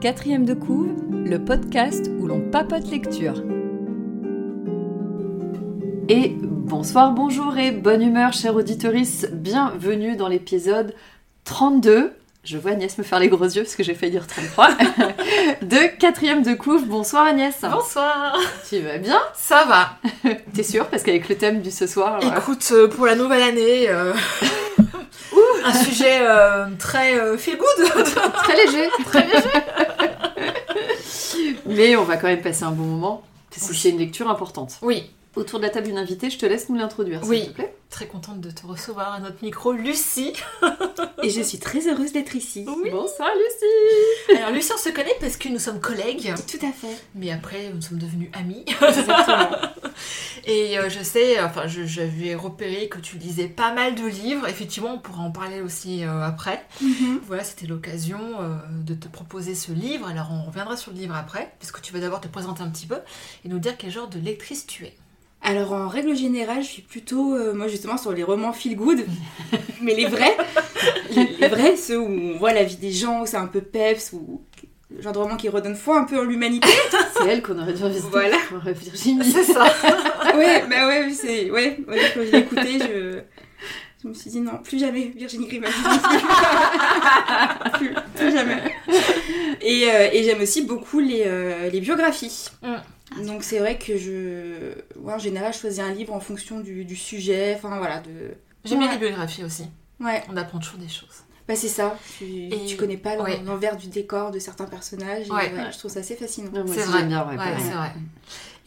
Quatrième de couve, le podcast où l'on papote lecture. Et bonsoir, bonjour et bonne humeur, chère auditorice. Bienvenue dans l'épisode 32. Je vois Agnès me faire les gros yeux parce que j'ai failli dire 33. de quatrième de couve. Bonsoir Agnès. Bonsoir. Tu vas bien? Ça va. T'es sûre? Parce qu'avec le thème du ce soir. euh, Écoute, euh, pour la nouvelle année, euh, un sujet euh, très euh, feel good. Très léger. Très léger. Mais on va quand même passer un bon moment. Parce que Oui. c'est une lecture importante. oui, Autour de la table, une invitée, je te laisse nous l'introduire, s'il Oui. te plaît. très contente de te recevoir à notre micro, Lucie. Et je suis très heureuse d'être ici. Oui. Bonsoir Lucie Alors Lucie, on se connaît parce que nous sommes collègues, Tout à fait. mais après nous sommes devenus amis. Exactement. Et euh, je sais, enfin, j'avais repéré que tu lisais pas mal de livres. Effectivement, on pourra en parler aussi euh, après. Mhm. Voilà, c'était l'occasion euh, de te proposer ce livre. Alors, on reviendra sur le livre après, puisque tu vas d'abord te présenter un petit peu et nous dire quel genre de lectrice tu es. Alors en règle générale, je suis plutôt, euh, moi justement, sur les romans feel good, mais les vrais, les, les vrais, ceux où on voit la vie des gens, où c'est un peu peps, ou le genre de roman qui redonne foi un peu en l'humanité. C'est elle qu'on aurait dû inviter Voilà. Virginie. C'est ça. ouais, bah ouais, c'est, ouais, ouais, quand je l'ai écouté, je, je me suis dit non, plus jamais Virginie Grimaldi. plus, plus jamais. Et, euh, et j'aime aussi beaucoup les, euh, les biographies. Mm. Donc c'est vrai que je, ouais, en général, je choisis un livre en fonction du, du sujet, enfin voilà, de. J'aime bien les biographies aussi. Ouais, On apprend toujours des choses. bah c'est ça. Tu, Et- tu connais pas ouais. l'envers du décor de certains personnages. et Ouais. ouais, je trouve ça assez fascinant. Ah, C'est vrai. bien, ouais, c'est vrai.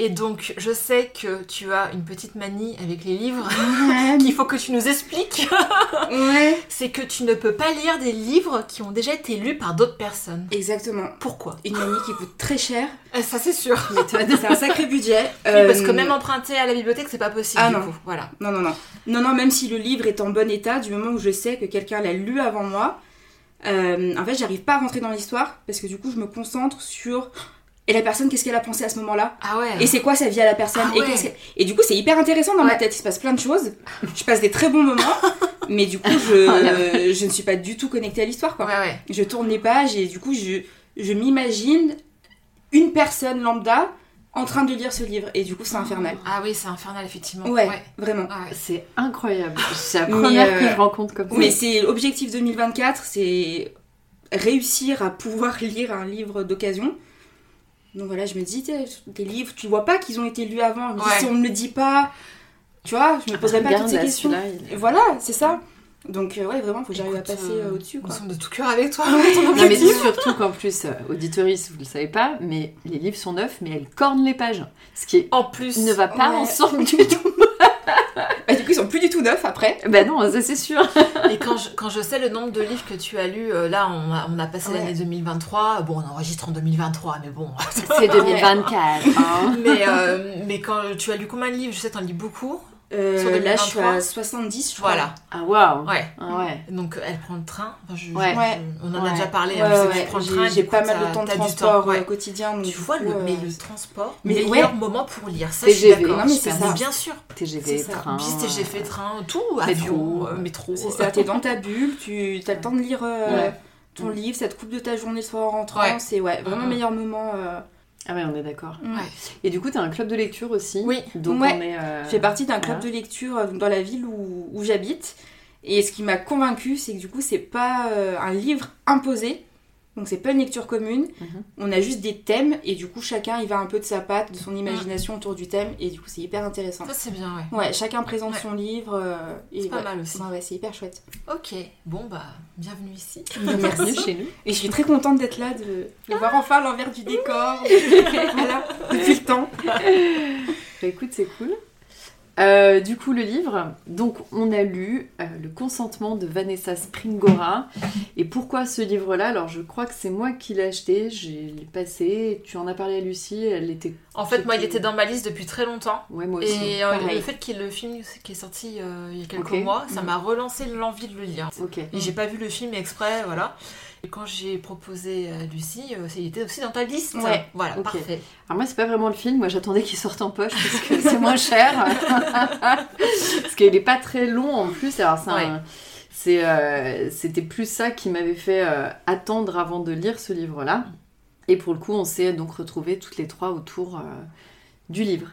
Et donc, je sais que tu as une petite manie avec les livres Ouais, qu'il faut que tu nous expliques. ouais, C'est que tu ne peux pas lire des livres qui ont déjà été lus par d'autres personnes. exactement. Pourquoi? Une manie qui coûte très cher. Euh, Ça, c'est sûr. C'est un sacré budget. Oui, Euh, parce que même emprunter à la bibliothèque, c'est pas possible. Ah du non. coup. Voilà. Non, non, non. Non, non, même si le livre est en bon état, du moment où je sais que quelqu'un l'a lu avant moi, euh, en fait, j'arrive pas à rentrer dans l'histoire parce que du coup, je me concentre sur. Et la personne, qu'est-ce qu'elle a pensé à ce moment-là? Ah ouais. Et c'est quoi sa vie à la personne Ah et, ouais. que- et du coup, c'est hyper intéressant dans ma tête. Il se passe plein de choses. Je passe des très bons moments, mais du coup, Oh je, je ne suis pas du tout connectée à l'histoire. quoi. Ouais, ouais. Je tourne les pages et du coup, je, je m'imagine une personne lambda en train de lire ce livre. Et du coup, c'est infernal. Ah oui, c'est infernal, effectivement. Ouais, ouais. vraiment. Ah ouais. C'est incroyable. C'est la première que euh, je rencontre comme ça. Mais c'est l'objectif 2024, c'est réussir à pouvoir lire un livre d'occasion. Donc voilà, je me dis, des livres, tu vois pas qu'ils ont été lus avant. Je me dis, Ouais. si on me le dit pas, tu vois, je me poserai pas Regarde, toutes ces questions. il- voilà, c'est ça. Donc euh, ouais, vraiment, faut que j'arrive à passer euh, euh, au-dessus. On de tout cœur avec toi. Non mais surtout qu'en plus, euh, auditoris, vous le savez pas, mais les livres sont neufs, mais elles cornent les pages. Ce qui est- En plus. ne va pas Ouais. ensemble du tout. Bah, du coup, ils sont plus du tout neufs après. bah non, ça c'est sûr. Et quand je, quand je sais le nombre de livres que tu as lus, euh, là, on a, on a passé Ouais. l'année 2023. Bon, on enregistre en 2023, mais bon. C'est 2024. hein. mais, euh, mais quand tu as lu combien de livres? Je sais, t'en lis beaucoup. Euh, là, je suis 2023. à 70, je crois. Voilà. Ah waouh. Ouais. Ah ouais. Donc elle prend le train. Enfin, je- Ouais. je- on en a déjà parlé. Ouais, hein, je ouais, le train. J'ai pas mal de temps de transport ouais. euh, quotidien. Donc, Tu vois, coup, le, euh, mais le transport, mais meilleur ouais. moment pour lire. Ça, je suis TGV, d'accord. Non, mais c'est ça. bien sûr. TGV, train. Bis, TGV, train, tout, avion, euh, métro. C'est ça, t'es dans ta bulle, tu as le temps de lire euh, ton livre, ça te coupe de ta journée le soir en rentrant. C'est ouais, vraiment Mhm. meilleur moment. Ah ouais, on est d'accord. Ouais. Et du coup, t'as un club de lecture aussi. Oui. Donc Ouais. on est. euh, Je fais partie d'un club voilà. de lecture euh, dans la ville où, où j'habite. Et ce qui m'a convaincue, c'est que du coup, c'est pas euh, un livre imposé. Donc, c'est pas une lecture commune. Mhm. On a juste des thèmes. Et du coup, chacun, il va un peu de sa patte, de son imagination autour du thème. Et du coup, c'est hyper intéressant. Ça, c'est bien, ouais. Ouais, chacun présente Ouais. son livre. euh, et C'est pas ouais. mal aussi. Ouais, ouais, c'est hyper chouette. Ok, bon, bah, bienvenue ici. Bienvenue chez nous. Et je suis très contente d'être là, de, de voir enfin l'envers du décor. voilà, depuis le temps. Bah écoute, c'est cool. Euh, du coup, le livre, donc on a lu euh, Le consentement de Vanessa Springora. Et pourquoi ce livre-là? Alors, je crois que c'est moi qui l'ai acheté, je l'ai passé, tu en as parlé à Lucie, elle était. En fait, moi, il était dans ma liste depuis très longtemps. Ouais, moi aussi. Et euh, le fait qu'il y ait le film qui est sorti il y a quelques mois, ça Mm. m'a relancé l'envie de le lire. Et j'ai pas vu le film exprès, voilà. Et quand j'ai proposé à Lucie, euh, il était aussi dans ta liste. Ouais. Voilà, Ok. parfait. Alors moi, c'est pas vraiment le film. Moi, j'attendais qu'il sorte en poche parce que c'est moins cher. parce qu'il est pas très long en plus. Alors, un- c'est, euh, c'était plus ça qui m'avait fait euh, attendre avant de lire ce livre-là. Et pour le coup, on s'est donc retrouvés toutes les trois autour euh, du livre.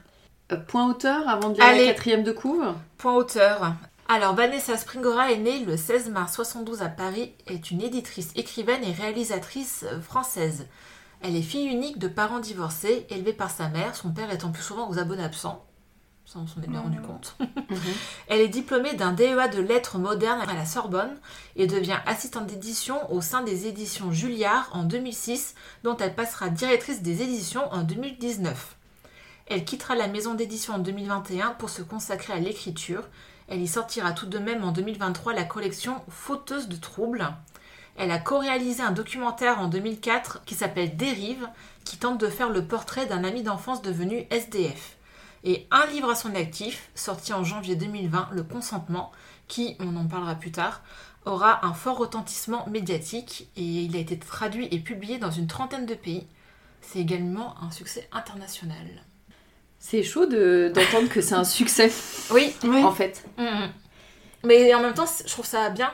Euh, point auteur avant de lire Allez. la quatrième de couve? Point auteur. Alors, Vanessa Springora est née le 16 mars 72 à Paris, est une éditrice, écrivaine et réalisatrice euh, française. Elle est fille unique de parents divorcés, élevée par sa mère, son père étant plus souvent aux abonnés absents. Ça, on s'en est bien rendu compte. Elle est diplômée d'un DEA de lettres modernes à la Sorbonne et devient assistante d'édition au sein des éditions Julliard en 2006, dont elle passera directrice des éditions en 2019. Elle quittera la maison d'édition en 2021 pour se consacrer à l'écriture. Elle y sortira tout de même en 2023 la collection Fauteuse de troubles. Elle a co-réalisé un documentaire en 2004 qui s'appelle Dérive, qui tente de faire le portrait d'un ami d'enfance devenu SDF. Et un livre à son actif, sorti en janvier 2020, Le Consentement, qui, on en parlera plus tard, aura un fort retentissement médiatique et il a été traduit et publié dans une trentaine de pays. C'est également un succès international. C'est chaud de- d'entendre que c'est un succès, Oui, en fait. Mhm. mais en même temps, je trouve ça bien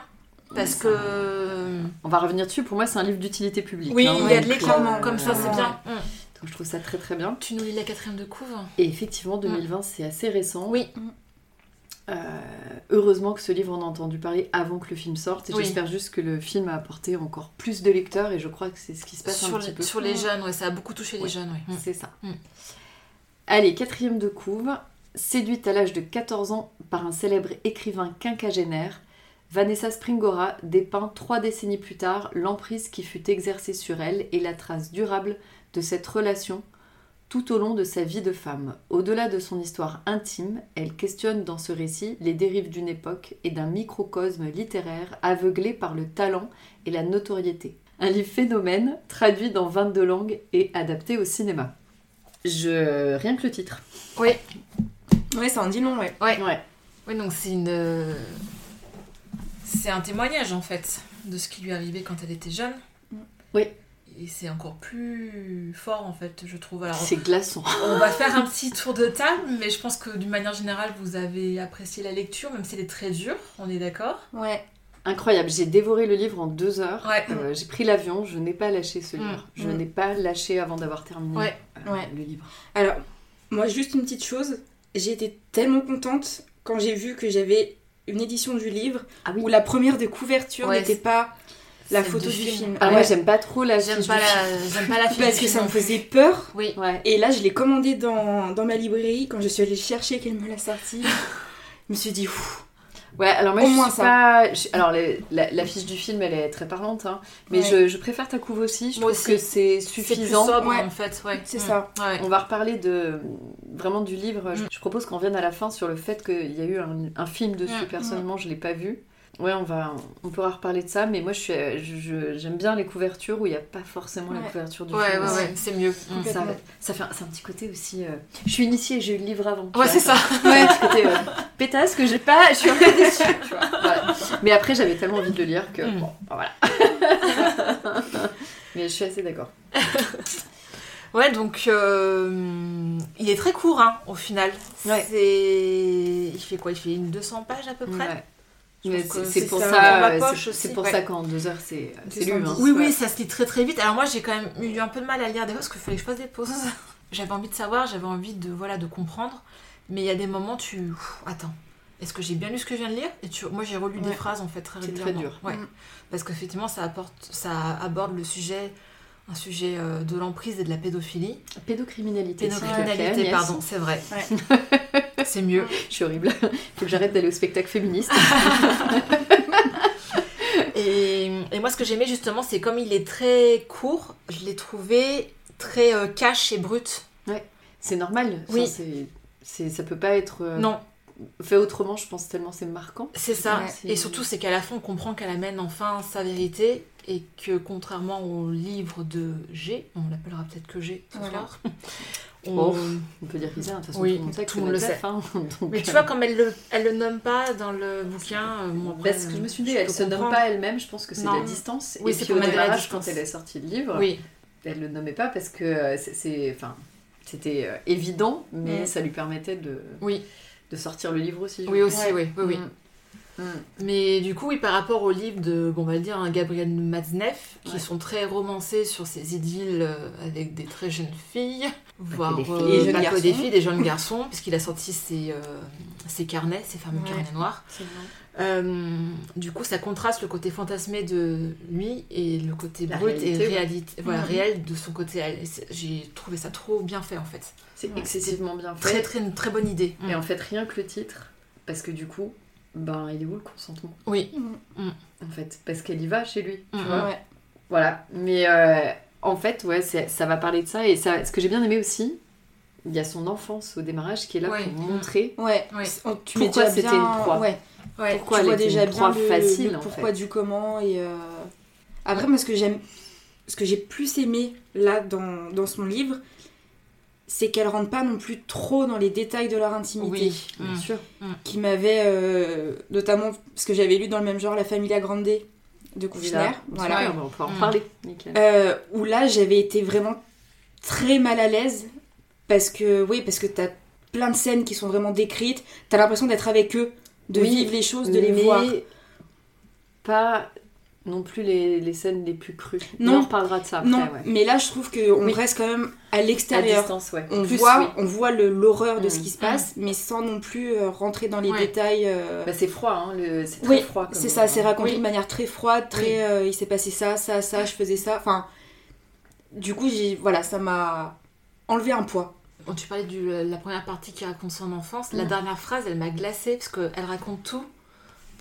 parce ça- que On va revenir dessus. Pour moi, c'est un livre d'utilité publique. oui, hein, il y a de euh, comme ça, c'est bien. Mhm. Donc, je trouve ça très très bien. Tu nous lis la quatrième de couve Et effectivement, 2020, c'est assez récent. Oui. Euh, heureusement que ce livre, on a entendu parler avant que le film sorte. Et Oui. j'espère juste que le film a apporté encore plus de lecteurs. Et je crois que c'est ce qui se passe sur, un petit les, peu. sur les jeunes, ouais, ça a beaucoup touché les jeunes. ouais. C'est ça. Allez, quatrième de couve. Séduite à l'âge de 14 ans par un célèbre écrivain quinquagénaire, Vanessa Springora dépeint trois décennies plus tard l'emprise qui fut exercée sur elle et la trace durable de cette relation tout au long de sa vie de femme. Au-delà de son histoire intime, elle questionne dans ce récit les dérives d'une époque et d'un microcosme littéraire aveuglé par le talent et la notoriété. Un livre phénomène, traduit dans 22 langues et adapté au cinéma. Je... Rien que le titre. Oui, Ouais, ça en dit long, ouais. ouais. Ouais. Oui, donc c'est une. C'est un témoignage en fait de ce qui lui arrivait quand elle était jeune. Oui. Et c'est encore plus fort en fait, je trouve. Alors, C'est glaçant. on va faire un petit tour de table, mais je pense que d'une manière générale, vous avez apprécié la lecture, même si elle est très dure, on est d'accord? Ouais. Incroyable. J'ai dévoré le livre en deux heures. Ouais. Euh, j'ai pris l'avion. Je n'ai pas lâché ce Mm. livre. Je Mm. n'ai pas lâché avant d'avoir terminé Ouais. euh, Ouais. le livre. Alors, moi, juste une petite chose. J'ai été tellement contente quand j'ai vu que j'avais une édition du livre Ah oui. où la première de couverture Ouais, n'était pas la photo du du film. film. Ah, Ouais. moi, j'aime pas trop la J'aime pas, pas la Parce que ça me faisait peur. Oui. film. Ouais. Et là, je l'ai commandé dans, dans ma librairie. Quand je suis allée chercher qu'elle me l'a sorti, je me suis dit, Ouf. Ouais, alors moi, Au je moins suis ça. pas. je- Alors, les- la, la fiche du film, elle est très parlante. hein. Mais Ouais. je, je préfère ta couve aussi. Je Moi trouve aussi. que c'est C'est plus suffisant. sobre Ouais. en fait, ouais. c'est Mm. ça. Ouais. On va reparler de vraiment du livre. Je, Mm. je propose qu'on revienne à la fin sur le fait qu'il y a eu un, un film dessus. Mm. Personnellement, je l'ai pas vu. Ouais, on va, on pourra reparler de ça. Mais moi, je suis, je- j'aime bien les couvertures où il n'y a pas forcément la couverture du Ouais, film. ouais, ouais, c'est mieux. Ça, ça fait, un- c'est un petit côté aussi. euh, Je suis initiée, j'ai eu le livre avant. Ouais, c'est ça. Ouais, petit côté euh, pétasse que j'ai pas. Je suis un peu déçue. tu vois. Voilà. Mais après, j'avais tellement envie de le lire que Mm. bon, voilà. Mais je suis assez d'accord. Ouais, donc euh, il est très court hein, au final. Ouais. C'est... Il fait quoi? Il fait une 200 pages à peu près? Ouais. C'est pour ça, euh, c'est- pour ouais. ça qu'en deux heures c'est c'est lu. 210. Hein. Oui, oui, ça se lit très très vite. Alors moi j'ai quand même eu un peu de mal à lire des fois parce qu'il fallait que je fasse des pauses. J'avais envie de savoir, j'avais envie de, voilà, de comprendre. Mais il y a des moments tu... Ouf, attends, est-ce que j'ai bien lu ce que je viens de lire? Et tu... moi j'ai relu des phrases en fait très C'est très régulièrement. dur. Ouais. Mm. Parce qu'effectivement ça, apporte... ça aborde le sujet, un sujet euh, de l'emprise et de la pédophilie. Pédocriminalité. Pédocriminalité, pardon, c'est vrai. Ouais. c'est mieux. Je suis horrible. Faut que j'arrête d'aller au spectacle féministe. Et, et moi, ce que j'aimais justement, c'est comme il est très court, je l'ai trouvé très euh, cash et brut. C'est normal. Oui. c'est- c'est- ça peut pas être. euh, Non, fait autrement, je pense tellement c'est marquant. C'est ça. Ouais. Et surtout, c'est qu'à la fin, on comprend qu'elle amène enfin sa vérité et que contrairement au livre de G, on l'appellera peut-être que G ce Voilà. soir. on- peut dire Isa, de toute façon Oui, tout le monde sait tout le sait. hein, donc, Mais tu euh, vois, comme elle le, elle le nomme pas dans le bouquin, euh, bon, après, Parce que je me suis dit, elle peux se nomme pas elle-même, je pense que c'est la distance. Oui, c'est pour au démarrage, quand elle est sortie le livre, Oui, elle le nommait pas parce que euh, c'est- c'est, enfin, c'était évident, mais Mm. ça lui permettait de, oui, de sortir le livre aussi. oui aussi, oui, oui. Mm. Mm. Mais du coup, oui, par rapport au livre de, bon, on va dire, hein, Gabriel Matzneff, qui Ouais. sont très romancés sur ces idylles euh, avec des très jeunes filles, voire des filles. euh, Des jeunes pas des filles, des jeunes garçons, puisqu'il a sorti ses, euh, ses carnets, ses fameux Ouais. carnets noirs. Euh, du coup, ça contraste le côté fantasmé de lui et le côté La brut réalité, et ouais. réalité, voilà, Mhm. réel de son côté. J'ai trouvé ça trop bien fait en fait. C'est Ouais. excessivement bien fait. Très très une très bonne idée. Et en fait, rien que le titre, parce que du coup, ben, il est où le consentement? Oui. En fait, parce qu'elle y va chez lui, tu Mhm. vois. Ouais. Voilà. Mais euh, en fait, ouais, ça va parler de ça. Et ça, ce que j'ai bien aimé aussi, il y a son enfance au démarrage qui est là Ouais. pour montrer. Ouais. Ouais. On- Tu Pourquoi c'était bien... une proie Ouais. Ouais. Pourquoi tu elle vois était déjà une proie le, facile, le en pourquoi fait. du comment et euh, après moi ce que j'aime ce que j'ai plus aimé là dans, dans son livre c'est qu'elle rentre pas non plus trop dans les détails de leur intimité Oui. Bien Mm. sûr. qui m'avait euh, notamment parce que j'avais lu dans le même genre La Familia Grande de Kouchner Voilà. Ouais, on peut en Mm. parler. Nickel. Euh, où là j'avais été vraiment très mal à l'aise parce que oui parce que t'as plein de scènes qui sont vraiment décrites t'as l'impression d'être avec eux de Oui, vivre les choses de les Mais voir Pas non plus les, les scènes les plus crues. Non. Mais on reparlera de ça après. non ouais. mais là je trouve qu'on Oui. reste quand même à À l'extérieur distance, ouais. on Plus, voit oui. on voit l'horreur de Mm. ce qui se passe mais sans non plus euh, rentrer dans les Ouais. détails euh, Bah, c'est froid, hein, le... c'est très oui froid. c'est ça c'est raconté Oui. de manière très froide très Oui. euh, il s'est passé ça ça ça je faisais ça enfin du coup j'ai voilà ça m'a enlevé un poids Quand tu parlais de la première partie qui raconte son enfance, la Mm. dernière phrase, elle m'a glacée parce qu'elle raconte tout.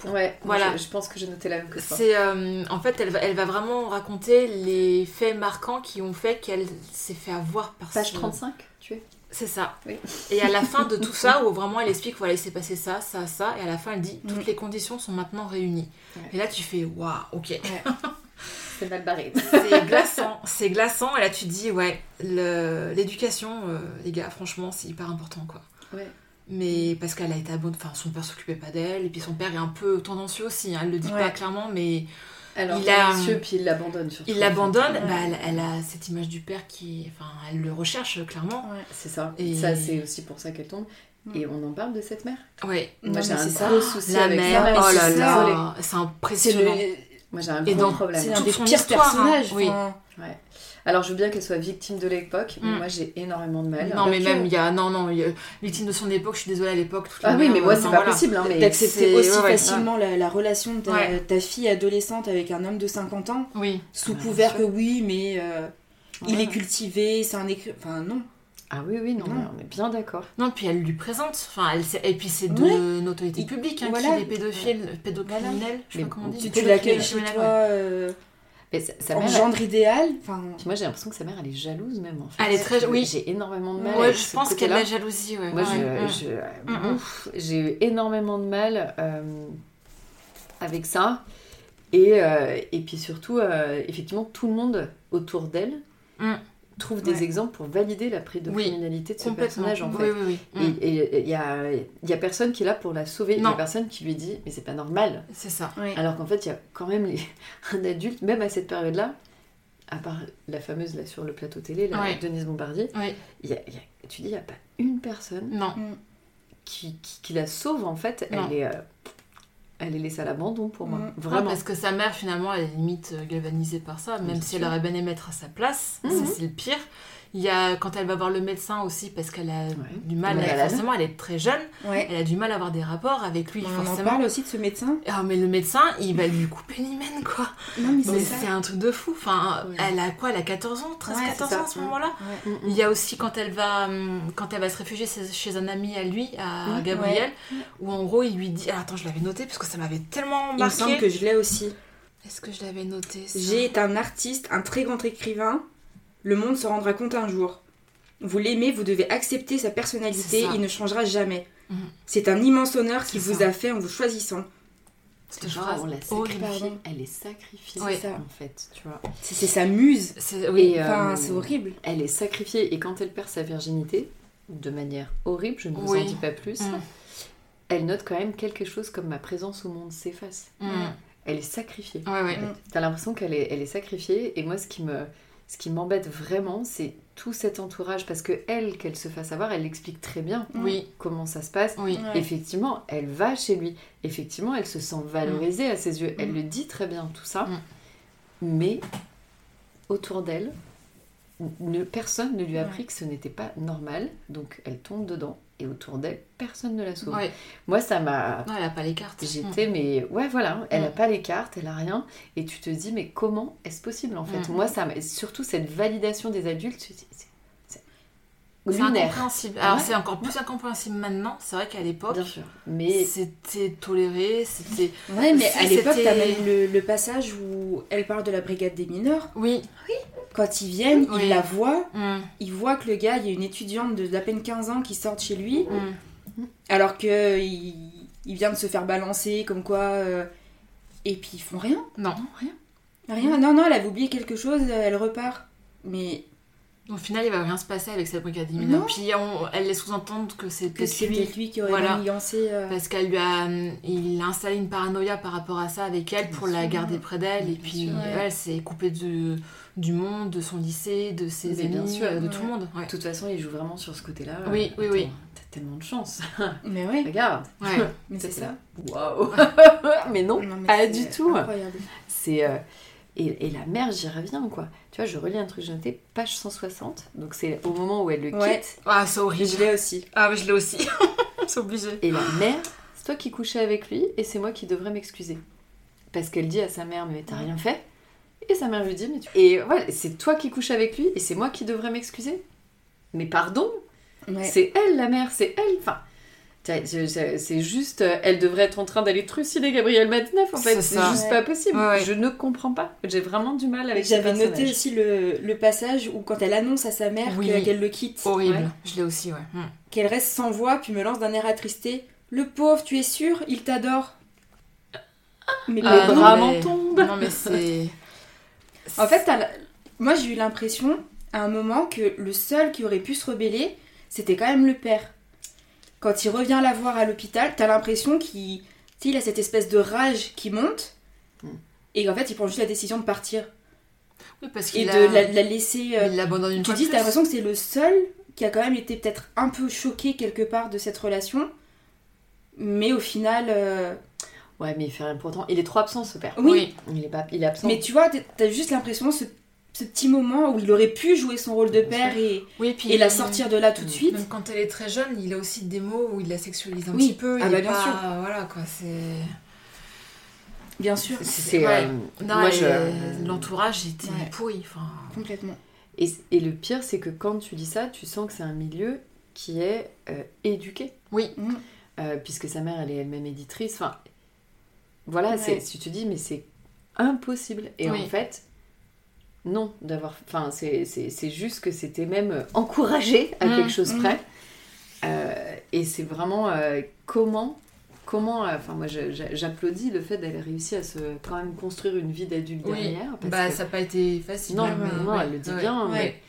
Ouais, Voilà. Je, je pense que j'ai noté la même que toi. C'est euh, en fait, elle va, elle va vraiment raconter les faits marquants qui ont fait qu'elle s'est fait avoir par Page ce- 35, tu es C'est ça. Oui. Et à la fin de tout ça, où vraiment elle explique, voilà, il s'est passé ça, ça, ça, et à la fin elle dit, toutes Mm. les conditions sont maintenant réunies. Ouais. Et là tu fais, waouh, ok. C'est mal barré. C'est glaçant, c'est glaçant, et là tu te dis, ouais, le- l'éducation, euh, les gars, franchement, c'est hyper important, quoi. Ouais. Mais parce qu'elle a été abandonnée, enfin son père s'occupait pas d'elle, et puis son père est un peu tendancieux aussi, hein, elle le dit Ouais. pas clairement, mais Alors, Il a- monsieur, puis il l'abandonne surtout. il l'abandonne, bah, elle, elle a cette image du père qui, enfin, elle le recherche clairement. C'est ça. Et- Ça, c'est aussi pour ça qu'elle tombe. Mm. Et on en parle de cette mère? Ouais. Non, Moi, j'ai un c'est ça. gros souci La avec mère, ça. oh c'est là là, c'est impressionnant. le Moi, j'ai un gros problème. c'est un des pires hein. personnages Oui. Ouais. Alors, je veux bien qu'elle soit victime de l'époque, mais Mm. moi, j'ai énormément de mal. Non, mais que- même, il y a. Non, non, il y a- victime de son époque, je suis désolée à l'époque. Ah oui, mais moi, c'est pas voilà. possible. Hein, mais... d'accepter c'est- aussi ouais, ouais, facilement la, la relation de ta, Ouais. ta fille adolescente avec un homme de 50 ans Oui. sous Ah, couvert que oui mais euh, il est cultivé c'est un écrit enfin non Ah oui, oui, non, Non. mais on est bien d'accord. Non, puis elle lui présente. Enfin, elle, et puis c'est de Il- publique hein, voilà. qu'il est pédophile, pédocriminel, je sais Mais pas comment on dit. tu, tu l'accueilles chez toi euh, Mais sa, sa en mère, gendre idéal enfin Puis moi, j'ai l'impression que sa mère, elle est jalouse même. En fait. Elle est très- oui. J'ai énormément de mal. Ouais, avec je ce pense qu'elle a la jalousie, ouais. Moi, Ouais, je- ouais. je- Mm, mm. j'ai eu énormément de mal euh, avec ça. Et, euh, et puis surtout, euh, effectivement, tout le monde autour d'elle Mm. Trouve des exemples pour valider la pédocriminalité de ce personnage, en oui, fait. oui, oui. Et il y a, il y a personne qui est là pour la sauver. Il y a personne qui lui dit, mais c'est pas normal. C'est ça. Alors qu'en fait, il y a quand même les- un adulte, même à cette période-là, à part la fameuse là sur le plateau télé, la Ouais. Denise Bombardier, Oui. il y a- y tu dis, il n'y a pas une personne Non. qui, qui, qui la sauve en fait. Non. Elle est, euh, elle est laissée à l'abandon pour moi. Mm. Non, Vraiment. parce que sa mère, finalement, elle est limite euh, galvanisée par ça, même si elle aurait bien aimé être à sa place. Ça, c'est le pire. Il y a, quand elle va voir le médecin aussi, parce qu'elle a du mal, est forcément, elle est très jeune, Ouais. elle a du mal à avoir des rapports avec lui, on en forcément. parle aussi de ce médecin Ah, mais le médecin, il va lui couper l'hymen, quoi. non mais c'est ça c'est un truc de fou. Enfin, Ouais. elle a quoi Elle a 14 ans 13, Ouais, 14 c'est ans à ce moment-là Ouais. Mm, mm. Il y a aussi quand elle va, hum, quand elle va se réfugier chez, un ami à lui, à Ouais. Gabriel, où en gros il lui dit. Ah, attends, je l'avais noté parce que ça m'avait tellement il me semble marqué. que je l'ai aussi Est-ce que je l'avais noté j'ai été un artiste un très grand écrivain le monde se rendra compte un jour Vous l'aimez, vous devez accepter sa personnalité, il ne changera jamais. Mhm. C'est un immense honneur qu'il vous a fait en vous choisissant. Cette Genre, phrase on l'a horrible. sacrifiée. Elle est sacrifiée, ça. en fait, tu vois. C'est sa muse. C'est- Oui, Et, euh, c'est horrible. Elle est sacrifiée et quand elle perd sa virginité, de manière horrible, je ne vous Oui. en dis pas plus, Mm. elle note quand même quelque chose comme ma présence au monde s'efface. Mm. Elle est sacrifiée. Ouais, ouais. Mm. T'as l'impression qu'elle est, elle est sacrifiée et moi ce qui me, ce qui m'embête vraiment, c'est tout cet entourage parce que elle, qu'elle se fasse avoir, elle explique très bien Oui, comment ça se passe. oui. Ouais. Effectivement, elle va chez lui. Effectivement, elle se sent valorisée à ses yeux. Elle Mm. le dit très bien, tout ça. Mm. Mais autour d'elle, ne, personne ne lui a Ouais. appris que ce n'était pas normal. Donc elle tombe dedans. Et autour d'elle, personne ne la sauve. Ouais. Moi, ça m'a... Non, elle a pas les cartes. J'étais, mais ouais, voilà, elle a Mm. pas les cartes, elle a rien, et tu te dis, mais comment est-ce possible en fait? Mm. Moi, ça m'a- surtout cette validation des adultes, tu te dis, c'est- incompréhensible. Alors, Ouais. c'est encore plus incompréhensible maintenant. C'est vrai qu'à l'époque. Mais c'était toléré, c'était... Ouais, mais à l'époque, t'as même le, le passage où elle parle de la brigade des mineurs. Oui. Quand ils viennent, Oui. ils la voient, Mm. ils voient que le gars, il y a une étudiante de d'à peine 15 ans qui sort de chez lui, Mm. alors que il, il vient de se faire balancer, comme quoi. euh, et puis ils font rien. Non. rien. Rien. Non, non, elle avait oublié quelque chose, elle repart. Mais Au final, il va rien se passer avec cette mineurs. Non. Puis on- elle laisse sous-entendre que c'est que peut-être c'est lui. qui aurait Voilà. manigancé. euh, Parce qu'elle lui a, il a installé une paranoïa par rapport à ça avec elle pour Bien la sûr. garder près d'elle. Et puis sûr. Ouais. elle s'est coupée du, du monde, de son lycée, de ses Mais bien amis, sûr. euh, de Ouais. tout le monde. Ouais. de toute façon, il joue vraiment sur ce côté-là. Oui, oui, Attends, oui. T'as tellement de chance. Mais ouais, Regarde, mais c'est ça. Waouh Mais non, Non, mais pas du tout. C'est euh, et, et la mère, j'y reviens quoi. Tu vois, je relis un truc, j'ai noté page 160. Donc c'est au moment où elle le quitte. Ouais. Ah, c'est horrible. Je l'ai aussi. Ah, je l'ai aussi. c'est obligé. Et la mère, c'est toi qui couchais avec lui et c'est moi qui devrais m'excuser. Parce qu'elle dit à sa mère, mais t'as rien fait. Et sa mère lui dit, mais tu... Et voilà, c'est toi qui couches avec lui et c'est moi qui devrais m'excuser. Mais pardon, Ouais. c'est elle la mère, c'est elle. Enfin, c'est juste, euh, elle devrait être en train d'aller trucider Gabriel Madneff en fait. C'est juste Ouais. pas possible. Ouais, ouais. Je ne comprends pas. J'ai vraiment du mal avec J'avais noté aussi le, le passage où quand elle annonce à sa mère Oui. qu'elle le quitte, Horrible. Ouais. Je l'ai aussi, ouais. Mm. qu'elle reste sans voix, puis me lance d'un air attristé. Le pauvre, tu es sûr? Il t'adore. Mais Les Ah, non, bras m'en tombent. Non, mais c'est. En fait, moi j'ai eu l'impression à un moment que le seul qui aurait pu se rebeller, c'était quand même le père. Quand il revient la voir à l'hôpital, t'as l'impression qu'il tu sais, il a cette espèce de rage qui monte, Mm. et qu'en fait il prend juste la décision de partir Oui, parce et qu'il de a... la, de la laisser. euh, Il l'abandonne une tu fois dis, t'as l'impression que c'est le seul qui a quand même été peut-être un peu choqué quelque part de cette relation, mais au final. euh, Ouais, mais il fait rien pourtant. Il est trop absent ce père. Oui, Il est pas, il est absent. mais tu vois, t'as- t'as juste l'impression ce, ce petit moment où il aurait pu jouer son rôle de père et, Oui, puis et la sortir de là tout de suite. Même quand elle est très jeune, il a aussi des mots où il la sexualise un Oui. petit peu. Ah bah, est bien pas... sûr. Voilà, quoi, c'est... Bien sûr, C'est- Ouais. euh, je- l'entourage était Ouais. pourri. Enfin... complètement. Et, et le pire, c'est que quand tu dis ça, tu sens que c'est un milieu qui est euh, éduqué. Oui. Mm. Euh, puisque sa mère, elle est elle-même éditrice. Enfin, voilà, Ouais. si tu dis, mais c'est impossible. Et Oui. en fait, non, d'avoir. Enfin, c'est, juste que c'était même euh, encouragé à Mm, quelque chose mm. près. Euh, et c'est vraiment euh, comment. Comment, enfin moi j'applaudis le fait d'aller réussir à se quand même construire une vie d'adulte Oui. derrière. Parce Bah, que- ça n'a pas été facile. Non, hein, mais- non, ouais, elle le dit ouais. bien. Ouais. mais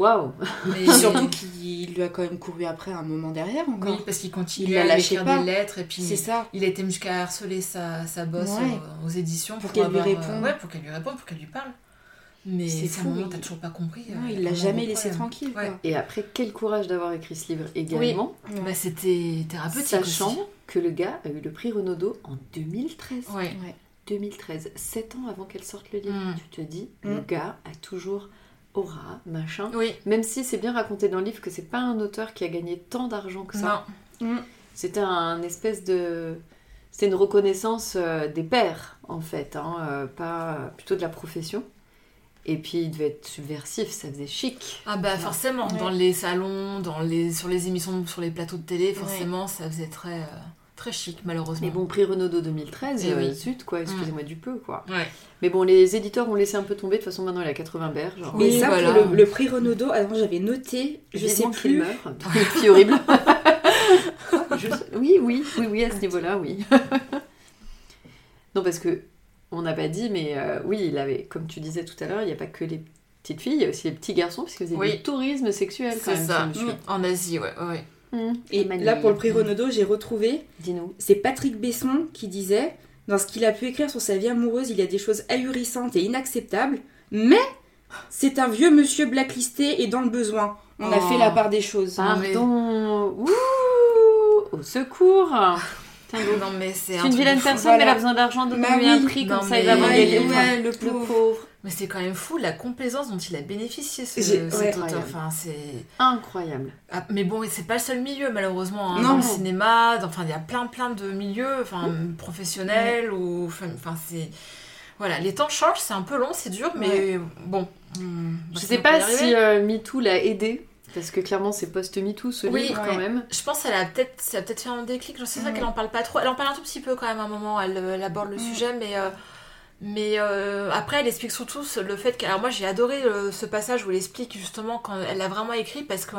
Waouh Mais... Surtout qu'il lui a quand même couru après un moment derrière Oui, encore. parce qu'il Il continue la à écrire pas. des lettres et puis C'est ça. il a été jusqu'à harceler sa, sa boss Ouais. aux éditions Pour qu'elle lui euh, réponde. ouais, pour qu'elle lui réponde, pour qu'elle lui parle. Mais C'est c'est un fou, moment, t'as toujours pas compris. Non, euh, il l'a jamais laissé problème. tranquille. Ouais. Et après, quel courage d'avoir écrit ce livre également, Ouais. Bah, c'était thérapeutique sachant aussi. que le gars a eu le prix Renaudot en 2013. Ouais. Ouais. 2013, 7 ans avant qu'elle sorte le livre. Mm. Tu te dis, le Mm. gars a toujours aura, machin. Oui, Même si c'est bien raconté dans le livre que c'est pas un auteur qui a gagné tant d'argent que ça. non. Mm. C'était un espèce de. C'était une reconnaissance euh, des pairs, en fait, hein, euh, pas plutôt de la profession. Et puis il devait être subversif, ça faisait chic. Ah bah forcément, Ouais. dans les salons, dans les, sur les émissions, sur les plateaux de télé, forcément, ça faisait très... euh, Très chic, malheureusement. Mais bon, prix Renaudot 2013, Eh euh, oui. zut, quoi, excusez-moi du peu, quoi. Ouais. Mais bon, les éditeurs ont laissé un peu tomber, de toute façon, maintenant, il a 80 berges. genre. Mais Oui, ça, voilà. pour le, le prix Renaudot, avant j'avais noté, je sais plus. meurt. Une fille horrible. Je Oui, oui, oui, oui, à ce niveau-là, oui. non, parce que on n'a pas dit, mais euh, oui, il avait, comme tu disais tout à l'heure, il n'y a pas que les petites filles, il y a aussi les petits garçons, parce faisait Oui. du tourisme sexuel quand C'est même. ça. monsieur. En Asie, ouais, ouais. Mmh. Et là, pour le prix Renaudot, j'ai retrouvé, Dis-nous. c'est Patrick Besson qui disait Dans ce qu'il a pu écrire sur sa vie amoureuse, il y a des choses ahurissantes et inacceptables, mais c'est un vieux monsieur blacklisté et dans le besoin. On a Oh. fait la part des choses. Pardon. Ouh, au secours. Non, mais c'est C'est un une vilaine de personne, Voilà. mais elle a besoin d'argent, Bah donne-lui un prix, Non, comme ça il va vendre des le pauvre. Mais c'est quand même fou la complaisance dont il a bénéficié, ce, cet ouais. auteur. Incroyable. Enfin, c'est... Incroyable. Ah, mais bon, c'est pas le seul milieu, malheureusement. hein. Non. Dans le cinéma, dans- enfin, il y a plein, plein de milieux, enfin, professionnels ou... Enfin, c'est... Voilà, les temps changent, c'est un peu long, c'est dur, mais bon. hmm, Je bah, sais pas si euh, MeToo l'a aidé, parce que clairement c'est post-MeToo ce Oui, livre ouais. quand même. Je pense qu'elle a peut-être, ça a peut-être fait un déclic. Je sais ça Ouais. qu'elle en parle pas trop. Elle en parle un tout petit peu quand même à un moment. Elle, euh, elle aborde le Mm. sujet, mais euh, mais euh, après elle explique surtout le fait que. Alors moi j'ai adoré ce passage où elle explique justement quand elle l'a vraiment écrit parce que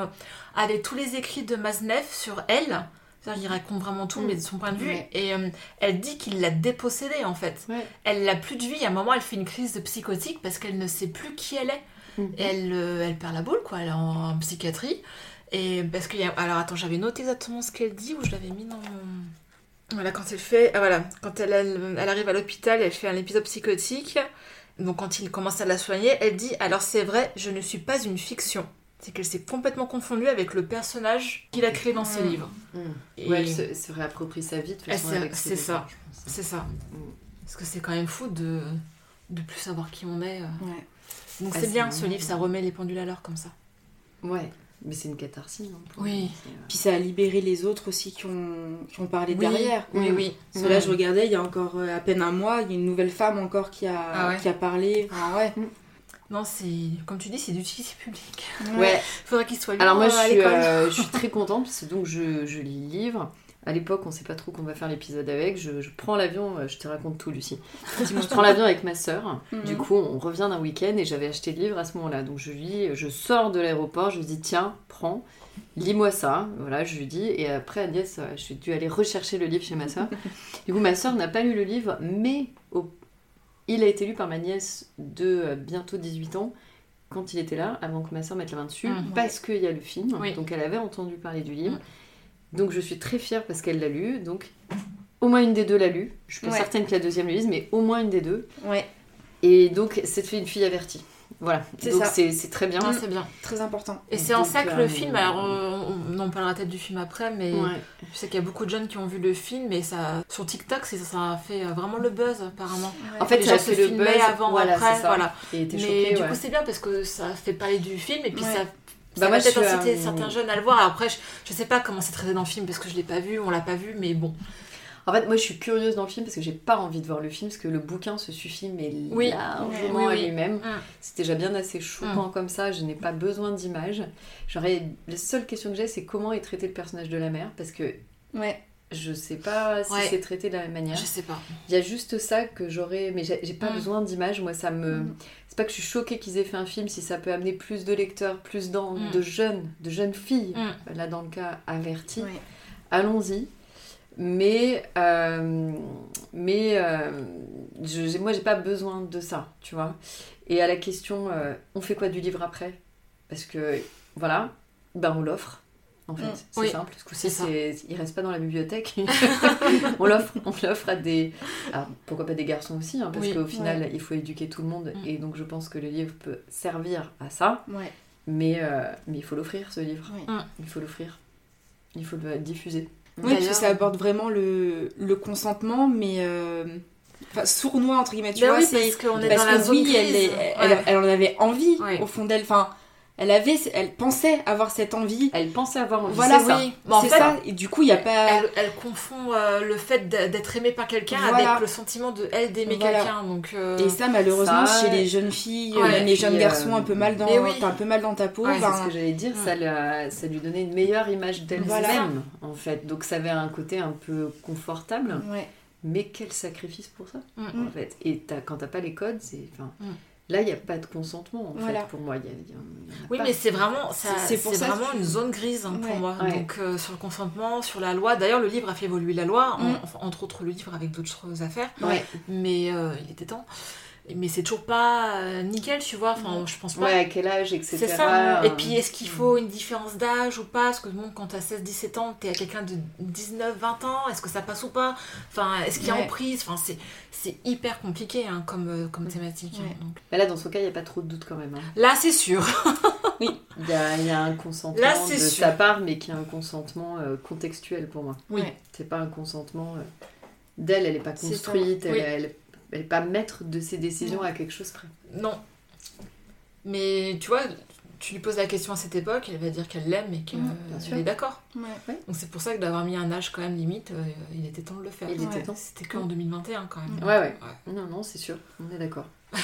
avec tous les écrits de Maznev sur elle. c'est-à-dire, Il raconte vraiment tout, Mm. mais de son point de vue. Ouais. Et euh, elle dit qu'il l'a dépossédée, en fait. Ouais. Elle n'a plus de vie. À un moment, elle fait une crise de psychotique parce qu'elle ne sait plus qui elle est. Mhm. Et elle, euh, elle perd la boule, quoi. Elle est en, en psychiatrie. Et parce qu'il y a... Alors attends, j'avais noté exactement ce qu'elle dit ou je l'avais mis dans mon... Voilà, quand elle fait... ah, voilà, quand elle, elle, elle arrive à l'hôpital, elle fait un épisode psychotique. Donc quand il commence à la soigner, elle dit « Alors c'est vrai, je ne suis pas une fiction. » C'est qu'elle s'est complètement confondue avec le personnage qu'il a créé dans ses Mm. livres. Mm. Et Ouais, elle se, se réapproprie sa vie de façon c'est ça. c'est ça. Mm. Parce que c'est quand même fou de de plus savoir qui on est. euh. Ouais. Donc Ah, c'est bien, ce livre, ça remet les pendules à l'heure comme ça. Ouais, mais c'est une catharsis. hein, pour Oui. euh, Puis ça a libéré les autres aussi qui ont, qui ont parlé Oui, derrière. oui, Mm. oui. Parce que là, je regardais, il y a encore euh, à peine un mois, il y a une nouvelle femme encore qui a, Ah ouais. qui a parlé. Enfin, ouais. Non, c'est comme tu dis, c'est d'utilité publique. Ouais, Faudrait qu'il soit lu alors moi je à suis, euh, je suis très contente parce que donc je, je lis le livre. À l'époque, on sait pas trop qu'on va faire l'épisode avec. Je, je prends l'avion, euh, je te raconte tout, Lucie. je prends l'avion avec ma sœur. Mhm. Du coup, on revient d'un week-end et j'avais acheté le livre à ce moment-là. Donc je lis, je sors de l'aéroport, je lui dis tiens, prends, lis-moi ça. Voilà, je lui dis. Et après, Agnès, euh, je suis dû aller rechercher le livre chez ma sœur. du coup, ma sœur n'a pas lu le livre, mais au- il a été lu par ma nièce de euh, bientôt 18 ans quand il était là, avant que ma sœur mette la main dessus, Mhm. parce qu'il y a le film. Oui. Donc elle avait entendu parler du livre. Donc je suis très fière parce qu'elle l'a lu. Donc au moins une des deux l'a lu. Je suis pas Ouais. certaine que la deuxième le lise, mais au moins une des deux. Ouais, Et donc, c'est fait une fille avertie. Voilà. C'est donc, ça. c'est très bien. C'est bien. très important. Et c'est en ça que euh, le film, alors euh, on, on en parlera peut-être du film après, mais Ouais. je sais qu'il y a beaucoup de jeunes qui ont vu le film et ça, sur TikTok, c'est- ça a fait vraiment le buzz apparemment. En fait, les ça gens a se fait le buzz. avant, voilà, après, ça. voilà. Et Mais choquée, du ouais. coup, c'est bien parce que ça fait parler du film et puis Ouais. Ça, Bah, va peut-être inciter euh, certains jeunes à le voir. Alors après, je, je sais pas comment c'est traité dans le film parce que je l'ai pas vu, on l'a pas vu, mais bon. En fait, moi, je suis curieuse dans le film parce que j'ai pas envie de voir le film parce que le bouquin se suffit, mais Oui. largement Oui, oui. lui-même. Mm. C'est déjà bien assez choquant comme ça. Je n'ai pas besoin d'images. J'aurais la seule question que j'ai, c'est comment est traité le personnage de la mère parce que Ouais. je sais pas si Ouais. c'est traité de la même manière. Je sais pas. Il y a juste ça que j'aurais, mais j'ai j'ai pas Mm. besoin d'images. Moi, ça me. Mm. C'est pas que je suis choquée qu'ils aient fait un film si ça peut amener plus de lecteurs, plus d'en- Mm. de jeunes, de jeunes filles. Mm. Là, dans le cas averti, allons-y. Mais, euh, mais euh, je, moi, j'ai pas besoin de ça, tu vois. Et à la question, euh, on fait quoi du livre après? Parce que, voilà, ben on l'offre. En fait, Mm. c'est Oui, simple. Ce coup-ci, il reste pas dans la bibliothèque. on l'offre, on l'offre à des, alors, pourquoi pas des garçons aussi, hein, parce Oui, qu'au final, il faut éduquer tout le monde, Mm. et donc je pense que le livre peut servir à ça. Ouais. Mais, euh, mais il faut l'offrir, ce livre. Ouais. Mm. Il faut l'offrir. Il faut le diffuser. Oui, parce que ça aborde vraiment le, le consentement, mais euh, enfin, sournois, entre guillemets, tu Ben vois. oui, c'est parce qu'on est parce dans la que zone oui, elle, grise. est- elle, Ouais. elle en avait envie Ouais. au fond d'elle. Enfin, elle avait, elle pensait avoir cette envie. Elle pensait avoir envie. Voilà, ça. oui. Mais en c'est fait, ça. Et du coup, il y a pas. Elle, elle confond euh, le fait d'être aimée par quelqu'un Voilà. avec le sentiment de elle d'aimer Voilà. quelqu'un. Donc, euh, Et ça, malheureusement, Ça, chez les jeunes filles, ouais, même les puis, jeunes euh, garçons, un peu mal dans, oui. un peu mal dans ta peau. Ouais, C'est enfin, ce que j'allais dire, Mm. ça, lui donnait une meilleure image d'elle-même, Voilà. en fait. Donc ça avait un côté un peu confortable, ouais. mais quel sacrifice pour ça, Mm. en fait. Et t'as- quand t'as pas les codes, c'est... enfin, Mm. Là, il n'y a pas de consentement, en Voilà. fait, pour moi. Il y a- il y a- il y en a Oui, pas. mais c'est vraiment, ça- C'est- c'est pour c'est ça vraiment que- une zone grise hein, pour Ouais. moi. Ouais. Donc euh, sur le consentement, sur la loi. D'ailleurs, le livre a fait évoluer la loi, en- Mm. enfin, entre autres le livre avec d'autres affaires. Ouais. Mais euh, il était temps. Mais c'est toujours pas euh, nickel, tu vois. Enfin, je pense pas. Ouais, à quel âge, etc. C'est ça. euh, Et puis, est-ce qu'il faut une différence d'âge ou pas? Parce que bon, quand t'as 16-17 ans, t'es à quelqu'un de 19-20 ans, est-ce que ça passe ou pas? Enfin, est-ce qu'il y a Ouais. emprise? Enfin, c'est, c'est hyper compliqué hein, comme, euh, comme thématique. Ouais. Donc, Mais là, dans son cas, il n'y a pas trop de doute quand même. hein. là, c'est sûr. Il y a, il y a un consentement Là, de sûr. sa part, mais qui est un consentement euh, contextuel pour moi. Oui. C'est pas un consentement euh, d'elle, elle n'est pas construite, oui. elle, elle est pas maître de ses décisions Non. à quelque chose près. Non. Mais tu vois, tu lui poses la question à cette époque, elle va dire qu'elle l'aime et qu'elle Mm, est d'accord. Ouais. Donc c'est pour ça que d'avoir mis un âge quand même limite, euh, il était temps de le faire. Il était temps. C'était qu'en 2021 quand même. Ouais, ouais. Non, non, c'est sûr, on est d'accord.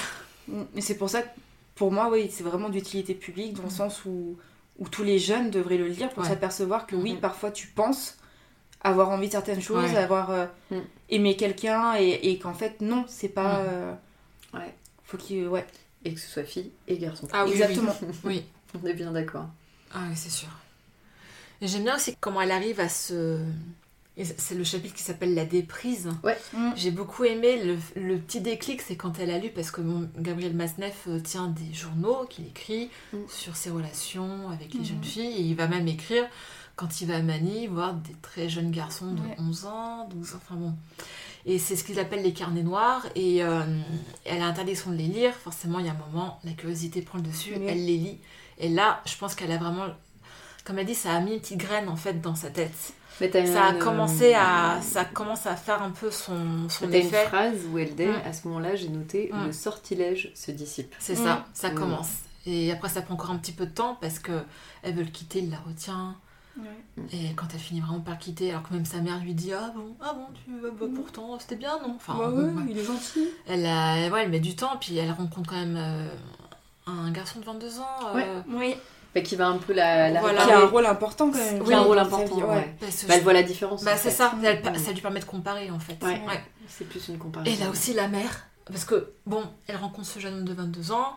Mm. Mais c'est pour ça que, pour moi, oui, c'est vraiment d'utilité publique, dans le sens où, où tous les jeunes devraient le lire pour Ouais. s'apercevoir que oui, Mhm. parfois tu penses avoir envie de certaines choses, Ouais. avoir euh, Mm. aimé quelqu'un, et, et qu'en fait, non, c'est pas. Mm. euh, Ouais. Faut qu'il. Ouais, Et que ce soit fille et garçon. Ah oui, exactement. Oui. On est bien d'accord. Ah oui, c'est sûr. J'aime bien aussi comment elle arrive à se... C'est le chapitre qui s'appelle La déprise. Mm. J'ai beaucoup aimé le, le petit déclic, c'est quand elle a lu, parce que Gabriel Masneff euh, tient des journaux qu'il écrit sur ses relations avec les jeunes filles, et il va même écrire quand il va à Manille, voir des très jeunes garçons de Ouais. 11 ans, 12 ans, enfin bon. Et c'est ce qu'ils appellent les carnets noirs, et euh, elle a interdiction de les lire, forcément il y a un moment, la curiosité prend le dessus, Oui. elle les lit, et là, je pense qu'elle a vraiment... Comme elle dit, ça a mis une petite graine en fait dans sa tête. Mais Ça a une- commencé à, ça commence à faire un peu son, son T'as une effet. phrase où elle dit, à ce moment-là, j'ai noté, le sortilège se dissipe. C'est ça, ça Mm. commence. Et après, ça prend encore un petit peu de temps parce que elle veut le quitter, il la retient. Ouais. Et quand elle finit vraiment par quitter, alors que même sa mère lui dit Ah bon, ah bon, tu, bah, bah, Mm. pourtant, c'était bien, non? Enfin, Bah bon, ouais, ouais. il est gentil. Elle, a- ouais, elle met du temps, puis elle rencontre quand même euh, un garçon de 22 ans. euh, Ouais. Oui. Fait qu'il va un peu la, la Voilà. Qui a un rôle important quand même. Qui a un rôle important, vie, ouais. parce Bah, je- elle voit la différence. bah, c'est ça, elle- Mm. ça lui permet de comparer en fait. Ouais. Ouais. C'est plus une comparaison. Et là aussi la mère, parce que bon, elle rencontre ce jeune homme de 22 ans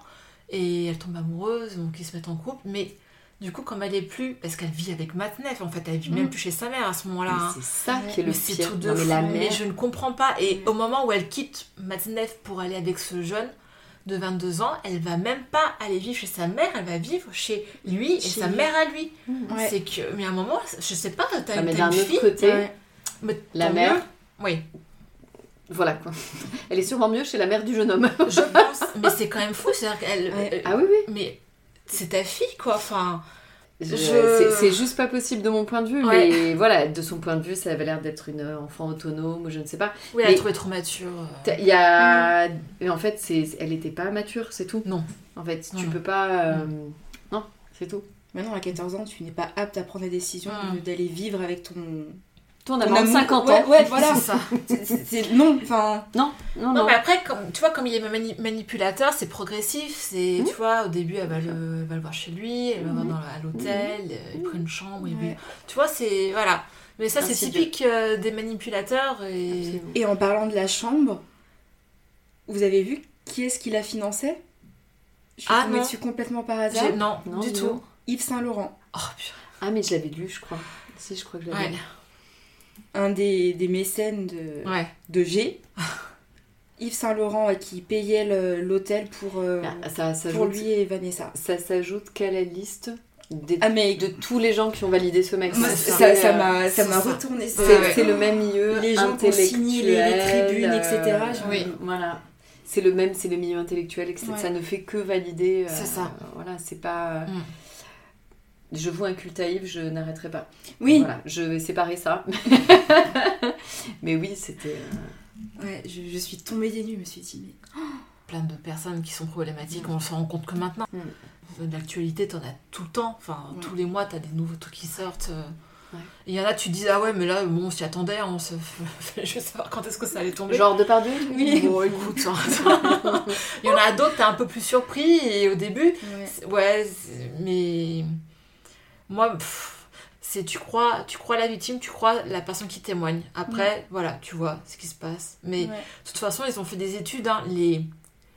et elle tombe amoureuse, donc ils se mettent en couple, mais du coup comme elle est plus, parce qu'elle vit avec Matnef, en fait elle vit même Mm. plus chez sa mère à ce moment-là. Hein. c'est ça qui est le Mais c'est pire. tout de Non, mais je ne comprends pas. Et Ouais. au moment où elle quitte Matnef pour aller avec ce jeune de 22 ans, elle va même pas aller vivre chez sa mère, elle va vivre chez lui et Chez sa lui. mère à lui. Ouais. C'est que, mais à un moment, je sais pas, t'as Ah, une, mais fille, côté, Ouais. mais la mère- mieux. Oui, voilà quoi. Elle est sûrement mieux chez la mère du jeune homme. je pense, mais c'est quand même fou, c'est-à-dire qu'elle, Ouais. Ah oui, oui. mais c'est ta fille quoi, enfin. Je- C'est juste pas possible de mon point de vue, Ouais. mais voilà, de son point de vue, ça avait l'air d'être une enfant autonome ou je ne sais pas. Oui, elle trouvé trop mature. euh. Il y a. Mais en fait, c'est... elle était pas mature, c'est tout. Non. En fait, Non, tu non. peux pas. euh, Non, c'est tout. Maintenant, à 14 ans, tu n'es pas apte à prendre la décision Mm. d'aller vivre avec ton. Toi, on a ton moins de amour. 50 Ouais, ans. ouais, voilà. C'est ça. C'est- Non, enfin. Non, non, Non, non. mais après, comme, tu vois, comme il est mani- manipulateur, c'est progressif. C'est, Mhm. tu vois, au début, elle va le, elle va le voir chez lui, elle va le voir Mhm. dans, à l'hôtel, euh, il prend une chambre, il Ouais. Tu vois, c'est. Voilà. Mais ça, c'est typique euh, des manipulateurs. Et... Absolument. Et en parlant de la chambre, vous avez vu qui est-ce qui la finançait? Je suis Ah, tombée non. dessus complètement par hasard. Non, Non, du non. tout. Yves Saint-Laurent, Oh, putain. Ah, mais je l'avais lu, je crois. Si, je crois que je l'avais Ouais. Un des, des mécènes de, Ouais. de G. Yves Saint-Laurent euh, qui payait l'hôtel pour, euh, Ah, Ça, ça, pour lui et Vanessa. ça s'ajoute qu'à la liste des- Ah mais de tous les gens qui ont validé ce mec. ça m'a ça m'a retourné. C'est Ouais. c'est le même milieu Les gens qui ont signé les- les tribunes, etc., euh, je- Oui. Voilà. C'est le même, c'est le milieu intellectuel, etc. Ouais. Ça ne fait que valider. euh, C'est ça. Voilà, c'est pas. euh, Mm. Je vois un culte à Yves, je n'arrêterai pas. Oui, Voilà, je vais séparer ça. Mais oui, c'était. euh, ouais, je, je suis tombée des nues, je me suis dit mais Plein de personnes qui sont problématiques, on s'en rend compte que maintenant. Mm. De l'actualité, t'en as tout le temps. Enfin, Ouais. tous les mois, t'as des nouveaux trucs qui sortent. euh. Ouais. Il y en a, tu dis, ah ouais, mais là, bon, on s'y attendait, on se... je veux savoir quand est-ce que ça allait tomber. Genre de par Oui. Bon, écoute, hein. il y en a d'autres, t'es un peu plus surpris, et au début, Ouais. mais moi, c'est tu crois, tu crois la victime, tu crois la personne qui témoigne. Après, voilà, tu vois ce qui se passe. Mais Ouais. de toute façon, ils ont fait des études. hein, les...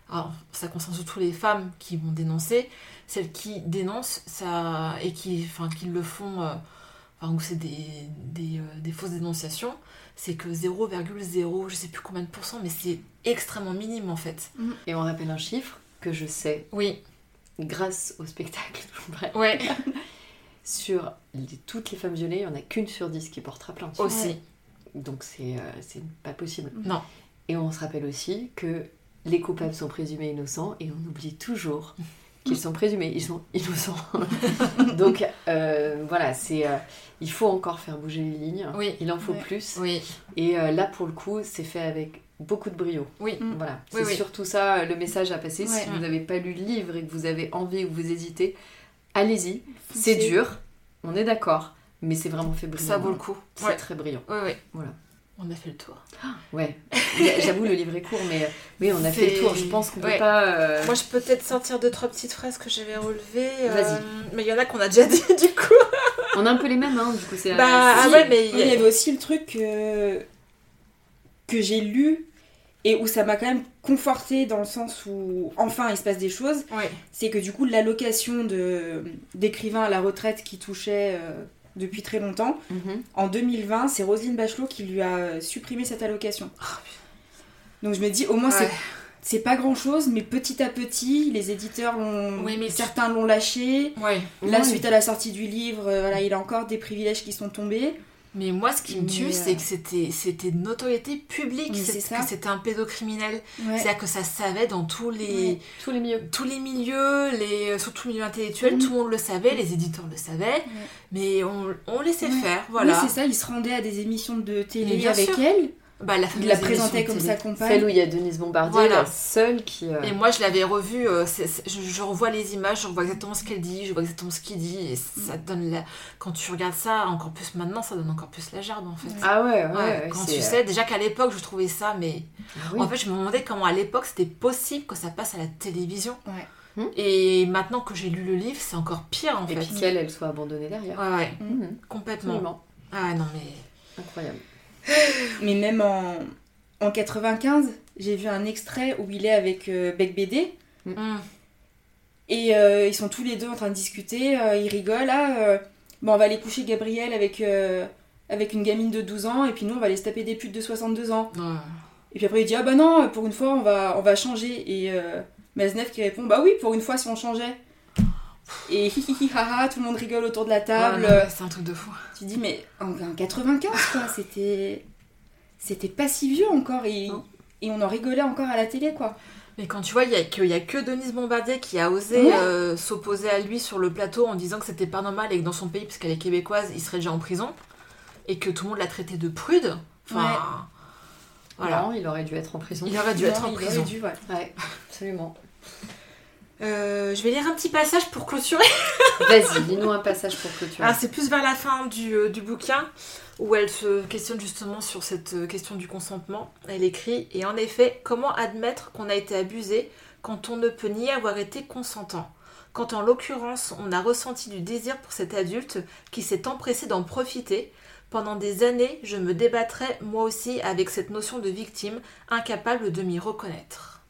Alors, ça concerne surtout les femmes qui vont dénoncer. Celles qui dénoncent ça, et qui, enfin, qui le font, euh, enfin, où c'est des, des, euh, des fausses dénonciations, c'est que 0,0, je sais plus combien de pourcents, mais c'est extrêmement minime en fait. Et on rappelle un chiffre que je sais Oui, grâce au spectacle. Ouais, Sur les- toutes les femmes violées, il n'y en a qu'une sur dix qui portera plainte. aussi. Donc c'est euh, c'est pas possible. Non. Et on se rappelle aussi que les coupables sont présumés innocents et on oublie toujours qu'ils sont présumés, ils sont innocents. Donc euh, voilà, c'est euh, il faut encore faire bouger les lignes. Oui. Il en faut Ouais. plus. Oui, Et euh, là pour le coup, c'est fait avec beaucoup de brio. oui. Mm. Voilà, Oui, c'est oui. surtout ça le message à passer. Ouais. Si vous n'avez pas lu le livre et que vous avez envie ou que vous hésitez, allez-y. C'est dur, on est d'accord, mais c'est vraiment fait brillant. Ça vaut le coup. C'est Ouais, très brillant. ouais, ouais. Voilà. On a fait le tour. Ouais. J'avoue, le livre est court, mais oui, on a fait le tour. Je pense qu'on ouais. peut pas. euh, Moi, je peux peut-être sortir deux, trois petites phrases que j'avais relevées. euh, Vas-y. mais il y en a qu'on a déjà dit, du coup. On a un peu les mêmes, hein, du coup, c'est. Bah, ah ouais, mais. Il y avait aussi le truc que j'ai lu et où ça m'a quand même conforté dans le sens où enfin il se passe des choses. Ouais. C'est que du coup l'allocation de d'écrivains à la retraite qui touchait euh, depuis très longtemps, Mhm. en 2020, c'est Roselyne Bachelot qui lui a euh, supprimé cette allocation. Donc je me dis au moins c'est Ouais. c'est pas grand chose, mais petit à petit, les éditeurs l'ont. Oui, mais tu- certains l'ont lâché. Ouais. Là, Oui. suite à la sortie du livre, euh, voilà, il a encore des privilèges qui sont tombés. Mais moi, ce qui me tue, euh, c'est que c'était c'était de notoriété publique. C'est-. Que c'était un pédocriminel. Ouais. C'est-à-dire que ça se savait dans tous les. Ouais. Tous les milieux. Tous les milieux, les, surtout le milieu intellectuel, Mhm. tout le monde le savait, les éditeurs le savaient, mais on, on laissait faire, voilà. Oui, c'est ça, il se rendait à des émissions de télé avec sûr. elle. Bah, la Il la présentait comme télé. sa Celle compagne. où il y a Denise Bombardier, Voilà. la seule qui. euh, Et moi, je l'avais revue, euh, c'est- c'est- je, je revois les images, je revois exactement ce qu'elle dit, je vois exactement ce qu'il dit, et ça te donne la... Quand tu regardes ça, encore plus maintenant, ça donne encore plus la gerbe, en fait. Ah ouais, ouais. Ouais, ouais, quand tu euh, sais, déjà qu'à l'époque, je trouvais ça, mais... ah oui. En fait, je me demandais comment à l'époque, c'était possible que ça passe à la télévision. Ouais. Hmm. Et maintenant que j'ai lu le livre, c'est encore pire, en Et fait. puis qu'elle, elle soit abandonnée derrière. Ouais, ouais, Mhm. complètement. Absolument. Ah non, mais... Incroyable. Mais même en, en 95, j'ai vu un extrait où il est avec euh, Bec BD. Hmm. Et euh, ils sont tous les deux en train de discuter, euh, ils rigolent. Ah, euh, bon, on va aller coucher Gabriel avec, euh, avec une gamine de 12 ans, et puis nous, on va aller se taper des putes de 62 ans. Et puis après, il dit Ah bah non, pour une fois, on va, on va changer. Et euh, Maznev qui répond Bah oui, pour une fois, si on changeait. Et hi tout le monde rigole autour de la table. Ouais, c'est un truc de fou. Tu dis, mais en, en 95, quoi, c'était. C'était pas si vieux encore, et, on en rigolait encore à la télé, quoi. Mais quand tu vois, il y a que, il y a que Denise Bombardier qui a osé Ouais. euh, s'opposer à lui sur le plateau en disant que c'était pas normal et que dans son pays, puisqu'elle est québécoise, il serait déjà en prison. Et que tout le monde l'a traité de prude. Enfin, Ouais. voilà. Non, il aurait dû être en prison. Il aurait dû Non, être en il aurait prison. dû, ouais. Ouais, absolument. Euh, je vais lire un petit passage pour clôturer. Vas-y, lis-nous un passage pour clôturer. Ah, c'est plus vers la fin du, euh, du bouquin où elle se questionne justement sur cette euh, question du consentement. Elle écrit Et en effet, comment admettre qu'on a été abusé quand on ne peut ni avoir été consentant? Quand en l'occurrence, on a ressenti du désir pour cet adulte qui s'est empressé d'en profiter pendant des années, je me débattrais moi aussi avec cette notion de victime, incapable de m'y reconnaître.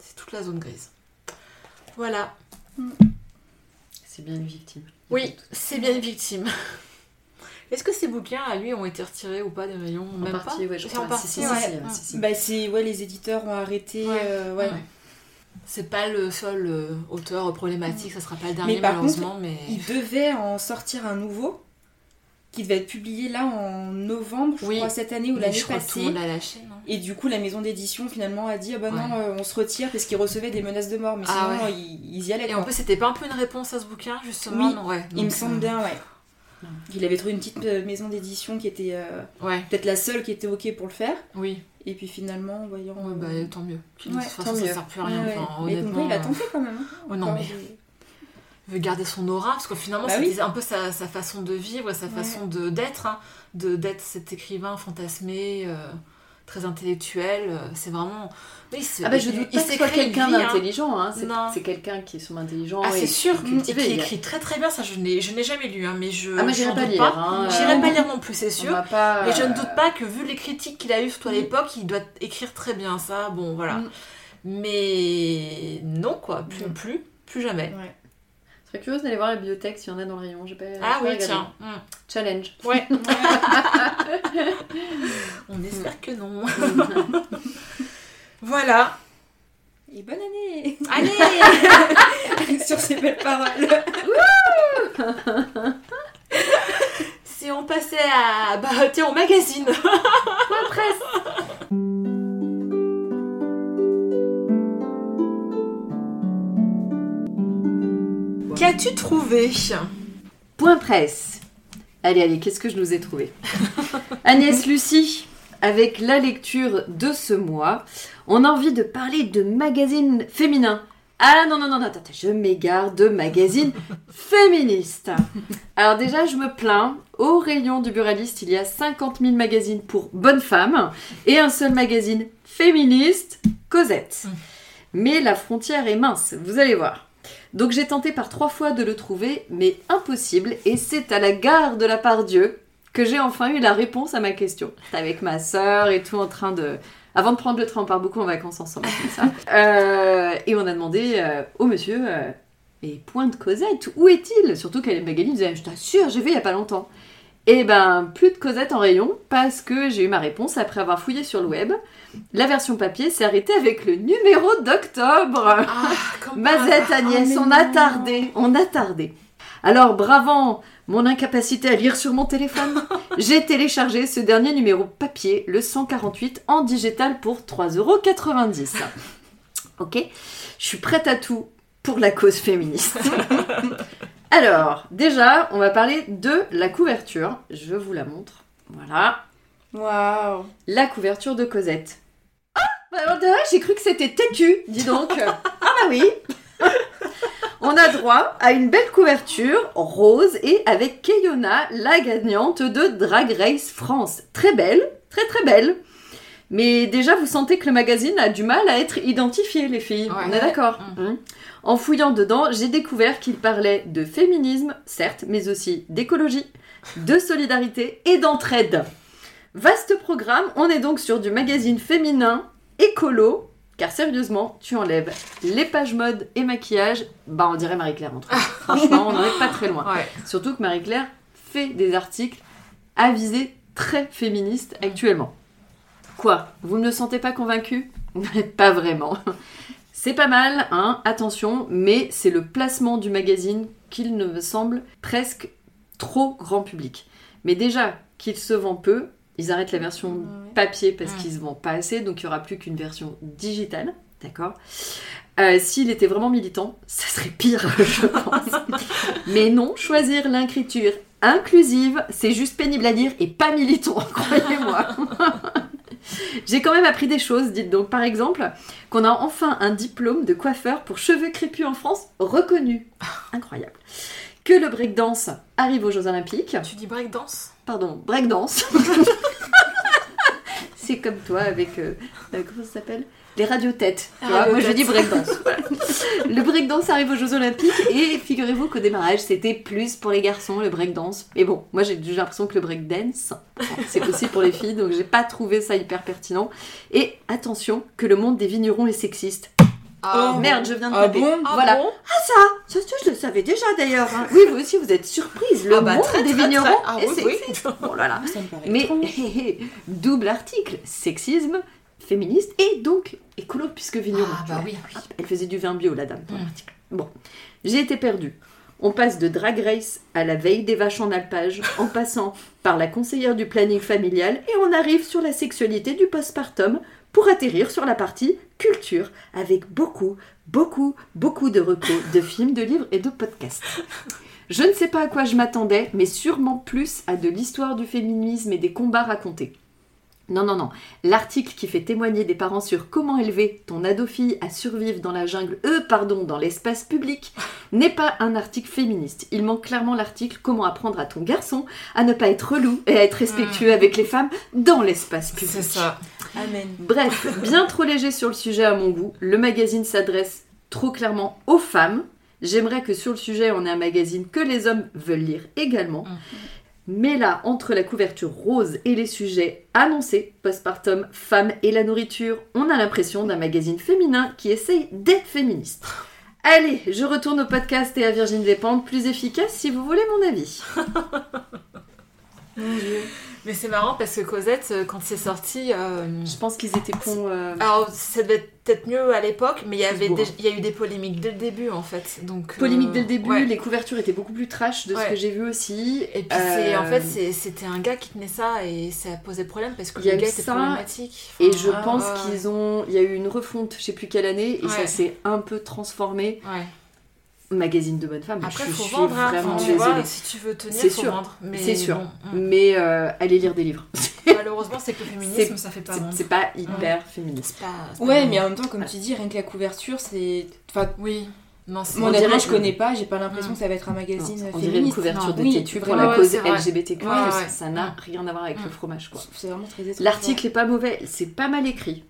C'est toute la zone grise. Voilà. C'est bien une victime. Oui, c'est bien une victime. Est-ce que ces bouquins à lui ont été retirés ou pas des rayons? En Même partie, pas? ouais, je C'est crois. en partie, si, si, ouais. si, si, si, si. Bah, c'est. Ouais, les éditeurs ont arrêté. Ouais. euh, ouais. Ouais. C'est pas le seul euh, auteur problématique, ça sera pas le dernier Mais par malheureusement, mais Il devait en sortir un nouveau qui devait être publié là en novembre, je Oui. crois, cette année ou Mais l'année crois passée. lâché, non Et du coup, la maison d'édition finalement a dit Ah bah non, euh, on se retire parce qu'ils recevaient des menaces de mort. Mais Ah sinon, ouais. ils, ils y allaient. Et quoi. en plus, c'était pas un peu une réponse à ce bouquin, justement Oui, non, ouais. Il me Donc, semble euh, bien, ouais. Il avait trouvé une petite euh, maison d'édition qui était euh, Ouais, peut-être la seule qui était OK pour le faire. oui. Et puis finalement, en voyant. Ouais, bah tant mieux. De toute tant façon, ça mieux. sert plus à rien. Enfin, Mais comme quoi, honnêtement. il a tenté quand même. hein. Oh non, mais- des- veut garder son aura, parce que finalement Bah c'était oui. un peu sa, sa façon de vivre, sa façon de d'être, hein, de d'être cet écrivain fantasmé, euh, très intellectuel. euh, c'est vraiment. Oui, Ah bah je doute il pas que quelqu'un hein. d'intelligent, hein. c'est Non. c'est quelqu'un qui est sûrement intelligent. Ah, et c'est sûr, et cultivé, qui y a- écrit très très bien, ça je n'ai jamais lu, hein, mais je. Ah j'en j'irai pas lire. hein, J'irai pas lire non plus, c'est sûr. pas, Et je ne euh, doute pas que vu les critiques qu'il a eues surtout à l'époque, il doit écrire très bien ça. Bon, voilà. Mm. Mais non, quoi. Plus, Mm. plus, plus jamais. Ouais. Serais curieuse d'aller voir la bibliothèque s'il y en a dans le rayon. J'ai pas, Ah oui, regardé. tiens. Mm. Challenge. Ouais. On espère que non. voilà. Et bonne année Allez Sur ces belles paroles. Si on passait à... Bah, tiens, au magazine. Qu'as-tu trouvé? Point presse. Allez, allez, qu'est-ce que je nous ai trouvé? Agnès Lucie, avec la lecture de ce mois, on a envie de parler de magazines féminins. Ah non, non, non, non, attends, je m'égare de magazines féministes. Alors déjà, je me plains, au rayon du buraliste, il y a 50 000 magazines pour bonnes femmes et un seul magazine féministe, Cosette. Mais la frontière est mince, vous allez voir. Donc j'ai tenté par trois fois de le trouver, mais impossible, et c'est à la gare de la Pardieu que j'ai enfin eu la réponse à ma question. Avec ma sœur et tout en train de... Avant de prendre le train, on part beaucoup en vacances ensemble, comme ça. Euh, et on a demandé euh, au monsieur, euh, et point de Cosette, où est-il? Surtout qu'elle Magali disait, je t'assure, j'ai vu il y a pas longtemps. Et ben, plus de Cosette en rayon, parce que j'ai eu ma réponse après avoir fouillé sur le web. La version papier s'est arrêtée avec le numéro d'octobre. Ah, Mazette hasard. Agnès, on a tardé, on a tardé. Alors, bravant mon incapacité à lire sur mon téléphone, j'ai téléchargé ce dernier numéro papier, le 148, en digital pour 3,90€. Ok Je suis prête à tout pour la cause féministe. Alors, déjà, on va parler de la couverture. Je vous la montre. Voilà. Waouh La couverture de Cosette. Ah bah j'ai cru que c'était têtu, dis donc. ah bah oui. On a droit à une belle couverture rose et avec Keyona, la gagnante de Drag Race France. Très belle, très très belle. Mais déjà, vous sentez que le magazine a du mal à être identifié, les filles. Ouais. On est d'accord Mm. Hein En fouillant dedans, j'ai découvert qu'il parlait de féminisme, certes, mais aussi d'écologie, de solidarité et d'entraide. Vaste programme, on est donc sur du magazine féminin, écolo, car sérieusement, tu enlèves les pages mode et maquillage, bah on dirait Marie-Claire. Franchement, on n'en est pas très loin. Ouais. Surtout que Marie-Claire fait des articles à visée très féministe actuellement. Quoi Vous ne me sentez pas convaincu? Pas vraiment. C'est pas mal, hein, attention, mais c'est le placement du magazine qu'il ne me semble presque trop grand public. Mais déjà qu'il se vend peu, ils arrêtent la version papier parce Mm. qu'ils se vendent pas assez, donc il y aura plus qu'une version digitale, d'accord? Euh, S'il était vraiment militant, ça serait pire, je pense. Mais non, choisir l'écriture inclusive, c'est juste pénible à dire et pas militant, croyez-moi. J'ai quand même appris des choses, dites donc. Par exemple, qu'on a enfin un diplôme de coiffeur pour cheveux crépus en France reconnu. Incroyable. Que le breakdance arrive aux Jeux Olympiques. Tu dis breakdance? Pardon, breakdance. C'est comme toi avec. euh, euh, comment ça s'appelle? Les radiotêtes. vois. Moi je dis breakdance. Voilà. Le breakdance arrive aux Jeux Olympiques et figurez-vous qu'au démarrage c'était plus pour les garçons le breakdance. Mais bon, moi j'ai j'ai l'impression que le breakdance c'est aussi pour les filles donc j'ai pas trouvé ça hyper pertinent. Et attention que le monde des vignerons est sexiste. Oh, Merde, je viens de Ah taper. bon Ah bon Ça, ça, ça, je le savais déjà d'ailleurs. hein. Oui, vous aussi, vous êtes surprise. Le Ah bah, monde très, des vignerons très. Ah est oui, oui. sexiste. Oh là là. Ça me paraît Mais double article, sexisme, féministe et donc écolo puisque vigneron. Ah bah oui, oui. Elle faisait du vin bio, la dame, dans Mm. l'article. Bon, j'ai été perdue. On passe de Drag Race à la veille des vaches en alpage, en passant par la conseillère du planning familial, et on arrive sur la sexualité du postpartum pour atterrir sur la partie culture, avec beaucoup, beaucoup, beaucoup de recos, de films, de livres et de podcasts. Je ne sais pas à quoi je m'attendais, mais sûrement plus à de l'histoire du féminisme et des combats racontés. Non, non, non. L'article qui fait témoigner des parents sur comment élever ton ado-fille à survivre dans la jungle, euh, pardon, dans l'espace public, n'est pas un article féministe. Il manque clairement l'article comment apprendre à ton garçon à ne pas être relou et à être respectueux avec les femmes dans l'espace public. C'est ça. Amen. Bref, bien trop léger sur le sujet à mon goût. Le magazine s'adresse trop clairement aux femmes. J'aimerais que sur le sujet, on ait un magazine que les hommes veulent lire également. Mm. Mais là, entre la couverture rose et les sujets annoncés, postpartum, femmes et la nourriture, on a l'impression d'un magazine féminin qui essaye d'être féministe. Allez, je retourne au podcast et à Virgin Dépendre, plus efficace si vous voulez mon avis. Mais c'est marrant parce que Cosette, euh, quand c'est sorti, euh, Je pense qu'ils étaient cons. euh, alors ça devait être peut-être mieux à l'époque, mais il y avait des- il y a eu des polémiques dès le début en fait. Donc euh, Polémique dès le début, ouais. les couvertures étaient beaucoup plus trash de ce que j'ai vu aussi. Et puis c'est en fait c'était un gars qui tenait ça et ça posait problème parce que Il y a le gars était ça, problématique. Et Enfin, je Ah, pense qu'ils ont. Il y a eu une refonte, je sais plus quelle année, et ça s'est un peu transformé. Ouais. Magazine de bonne femme. Après je faut suis vendre, hein, vraiment tu désolée. vois, si tu veux tenir, C'est faut sûr. vendre. Mais C'est sûr. bon, mm. Mais euh, allez lire des livres. malheureusement c'est que le féminisme C'est- ça fait pas C'est- pas hyper féministe. C'est pas- c'est pas Ouais, mais en même temps, comme tu dis, rien que la couverture, c'est. Enfin, Oui. Non, c'est moi, On honnêtement, dirait je connais pas, j'ai pas l'impression Mm. que ça va être un Non, magazine on dirait une couverture Non. de Oui, têtu pour la ouais, cause. LGBTQ+. Ouais, ouais. Ça n'a rien à voir avec le fromage, quoi. C'est vraiment très étrange. L'article est pas mauvais, c'est pas mal écrit.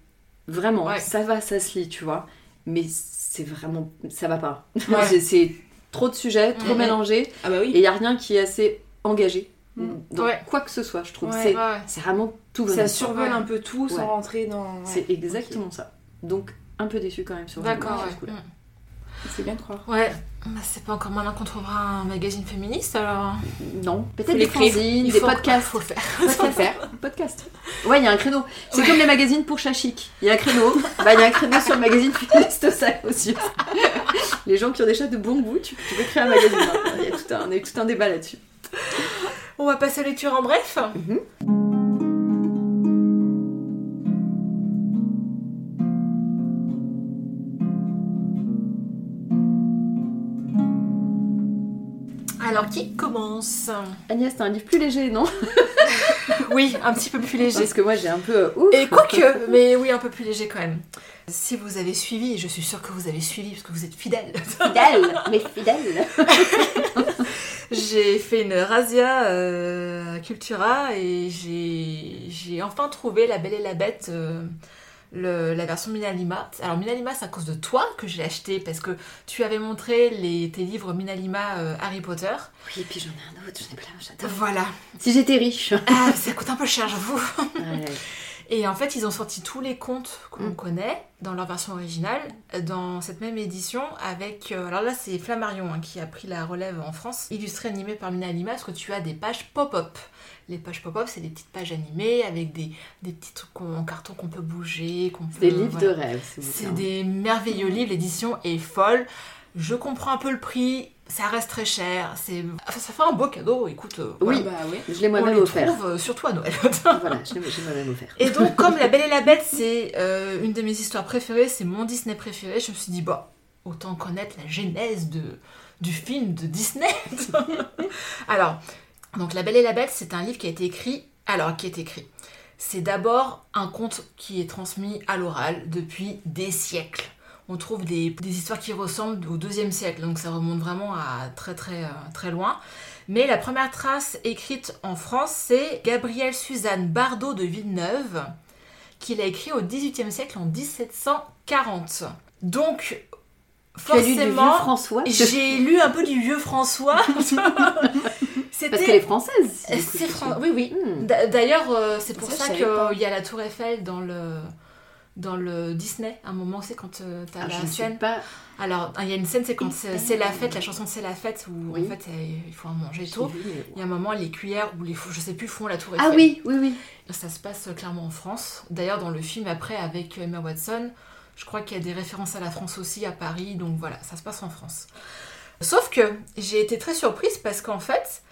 Vraiment, Ouais. ça va, ça se lit, tu vois. Mais c'est vraiment. Ça va pas. Ouais. C'est- c'est trop de sujets, trop Mhm. mélangés. Ah bah Et oui. il n'y a rien qui est assez engagé Mm. dans Ouais. quoi que ce soit, je trouve. Ouais. C'est, Ouais. c'est vraiment tout Ça survole Ouais. un peu tout sans Ouais. rentrer dans. ouais. C'est exactement ça. Donc, un peu déçu quand même sur le D'accord, sur ouais. ce coup-là. Mm. C'est bien de croire. Ouais, bah, c'est pas encore maintenant qu'on trouvera un magazine féministe alors. Non, peut-être des fanzines, Il des podcasts. Faut faire. Faire. Podcast. Ouais, il y a un créneau. C'est comme les magazines pour chat chic. Il y a un créneau. Bah, il y a un créneau sur le magazine féministe ça aussi. Les gens qui ont des chats de bon goût, tu, tu peux créer un magazine. Il y a tout un, a tout un débat là-dessus. On va passer aux lectures en bref. Alors qui commence Agnès, t'as un livre plus léger, non Oui, un petit peu plus léger. Parce que moi j'ai un peu. euh, ouf. Et quoique, mais oui, un peu plus léger quand même. Si vous avez suivi, et je suis sûre que vous avez suivi parce que vous êtes fidèles, Fidèle, mais fidèle. j'ai fait une razzia euh, Cultura et j'ai j'ai enfin trouvé La Belle et la Bête, euh, le- la version Minalima. Alors Minalima, c'est à cause de toi que je l'ai acheté parce que tu avais montré les, tes livres Minalima euh, Harry Potter. Oui, et puis j'en ai un autre, j'en ai plein, j'adore. Voilà. Si j'étais riche. Ah, ça coûte un peu cher, j'avoue. Ouais. Et en fait, ils ont sorti tous les contes qu'on Mm. connaît dans leur version originale, dans cette même édition, avec... euh, alors là, c'est Flammarion hein, qui a pris la relève en France, illustré, animé par Mina Lima, parce que tu as des pages pop-up. Les pages pop-up, c'est des petites pages animées avec des, des petits trucs en carton qu'on peut bouger, qu'on peut... Des livres voilà. de rêve. C'est des merveilleux livres, l'édition est folle. Je comprends un peu le prix, ça reste très cher, c'est... enfin, ça fait un beau cadeau, écoute. euh, Oui. voilà. Bah oui. Je l'ai On moi-même les offert. trouve euh, surtout à Noël. voilà, je l'ai moi-même offert. Et donc, comme La Belle et la Bête, c'est euh, une de mes histoires préférées, c'est mon Disney préféré, je me suis dit, bah, autant connaître la genèse de, du film de Disney. alors, donc La Belle et la Bête, c'est un livre qui a été écrit. Alors, qui est écrit C'est d'abord un conte qui est transmis à l'oral depuis des siècles. On trouve des, des histoires qui ressemblent au deuxième siècle, donc ça remonte vraiment à très très euh, très loin. Mais la première trace écrite en France, c'est Gabrielle Suzanne Bardot de Villeneuve, qui l'a écrit au XVIIIe siècle en 1740. Donc, forcément, François j'ai lu un peu du vieux François. Parce qu'elle est française. c'est Fran-. Oui, oui. Hmm. D'a- D'ailleurs, euh, c'est pour Ça, qu'il y a la Tour Eiffel dans le dans le Disney. À un moment, c'est quand euh, t'as Ah, la je scène. pas. Alors, il y a une scène, c'est quand c'est la fête, la chanson C'est la fête, où Oui. en fait, euh, il faut en manger tôt. Il y a un moment, les cuillères ou les je sais plus, font la Tour Eiffel. Ah oui, oui, oui. Ça se passe euh, clairement en France. D'ailleurs, dans le film après, avec Emma Watson, je crois qu'il y a des références à la France aussi, à Paris. Donc voilà, ça se passe en France. Sauf que j'ai été très surprise parce qu'en fait,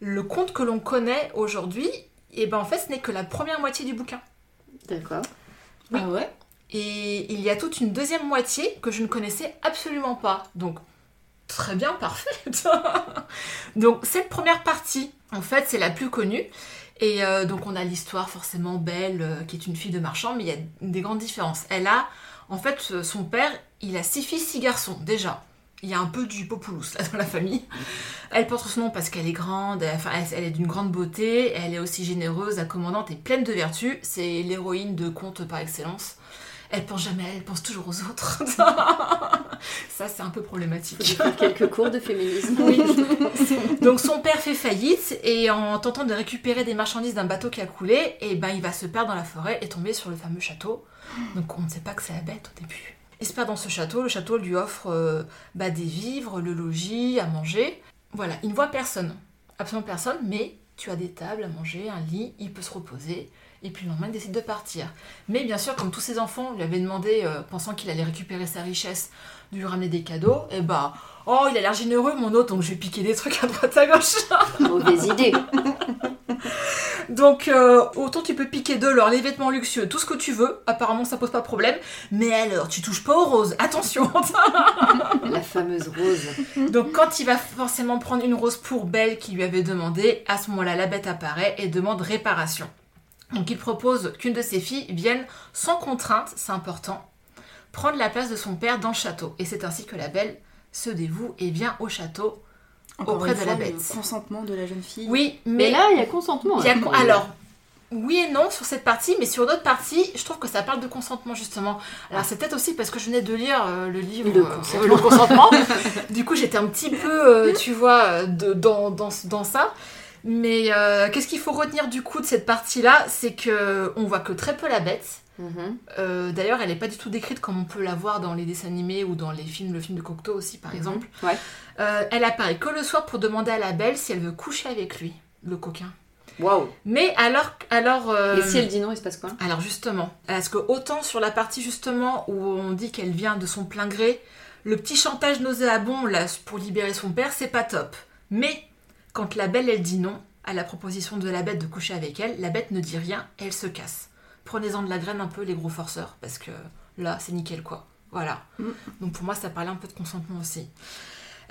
le conte que l'on connaît aujourd'hui, et ben en fait, ce n'est que la première moitié du bouquin. D'accord. Oui. Ah ouais? Et il y a toute une deuxième moitié que je ne connaissais absolument pas. Donc, très bien, parfait. Donc, cette première partie, en fait, c'est la plus connue. Et euh, donc on a l'histoire forcément belle, euh, qui est une fille de marchand, mais il y a des grandes différences. Elle a, en fait, euh, son père, il a six filles, six garçons, déjà. Il y a un peu du populous là dans la famille. Elle porte ce nom parce qu'elle est grande, elle, enfin, elle, est d'une grande beauté, elle est aussi généreuse, accommodante et pleine de vertus. C'est l'héroïne de conte par excellence. Elle pense jamais elle, pense toujours aux autres. Ça, c'est un peu problématique. Faire quelques cours de féminisme. Oui. Donc son père fait faillite et en tentant de récupérer des marchandises d'un bateau qui a coulé, et ben il va se perdre dans la forêt et tomber sur le fameux château. Donc on ne sait pas que c'est la bête au début. Perd dans ce château, le château lui offre euh, bah, des vivres, le logis, à manger. Voilà, il ne voit personne, absolument personne, mais tu as des tables à manger, un lit, il peut se reposer. Et puis le il décide de partir. Mais bien sûr, comme tous ses enfants lui avaient demandé, euh, pensant qu'il allait récupérer sa richesse, de lui ramener des cadeaux, et bah, oh, il a l'air généreux, mon hôte, donc je vais piquer des trucs à droite à gauche. Mauvaise idée. Donc, euh, autant tu peux piquer de l'or, les vêtements luxueux, tout ce que tu veux. Apparemment, ça pose pas de problème. Mais alors, tu touches pas aux roses. Attention La fameuse rose. Donc, quand il va forcément prendre une rose pour Belle qui lui avait demandé, à ce moment-là, la bête apparaît et demande réparation. Donc, il propose qu'une de ses filles vienne sans contrainte, c'est important, prendre la place de son père dans le château. Et c'est ainsi que la Belle se dévoue et vient au château. Encore Auprès une de fois, la bête. Le consentement de la jeune fille. Oui, Mais mais là, il y a consentement. Il y a hein. con- Alors, oui et non sur cette partie, mais sur d'autres parties, je trouve que ça parle de consentement justement. Alors c'est peut-être aussi parce que je venais de lire euh, le livre Le euh, consentement. le consentement. du coup, j'étais un petit peu, euh, tu vois, de- dans, dans, dans ça. Mais euh, qu'est-ce qu'il faut retenir du coup de cette partie-là? C'est que on voit que très peu la bête. Mhm. Euh, D'ailleurs, elle n'est pas du tout décrite comme on peut la voir dans les dessins animés ou dans les films, le film de Cocteau aussi par exemple. Ouais. Euh, elle apparaît que le soir pour demander à la belle si elle veut coucher avec lui, le coquin. Waouh. Mais alors, alors. euh, Et si elle dit non, il se passe quoi? Alors justement, parce que autant sur la partie justement où on dit qu'elle vient de son plein gré, le petit chantage nauséabond là pour libérer son père, c'est pas top. Mais quand la belle elle dit non à la proposition de la bête de coucher avec elle, la bête ne dit rien et elle se casse. Prenez-en de la graine un peu les gros forceurs parce que là c'est nickel quoi. Voilà. Mm. Donc pour moi ça parlait un peu de consentement aussi.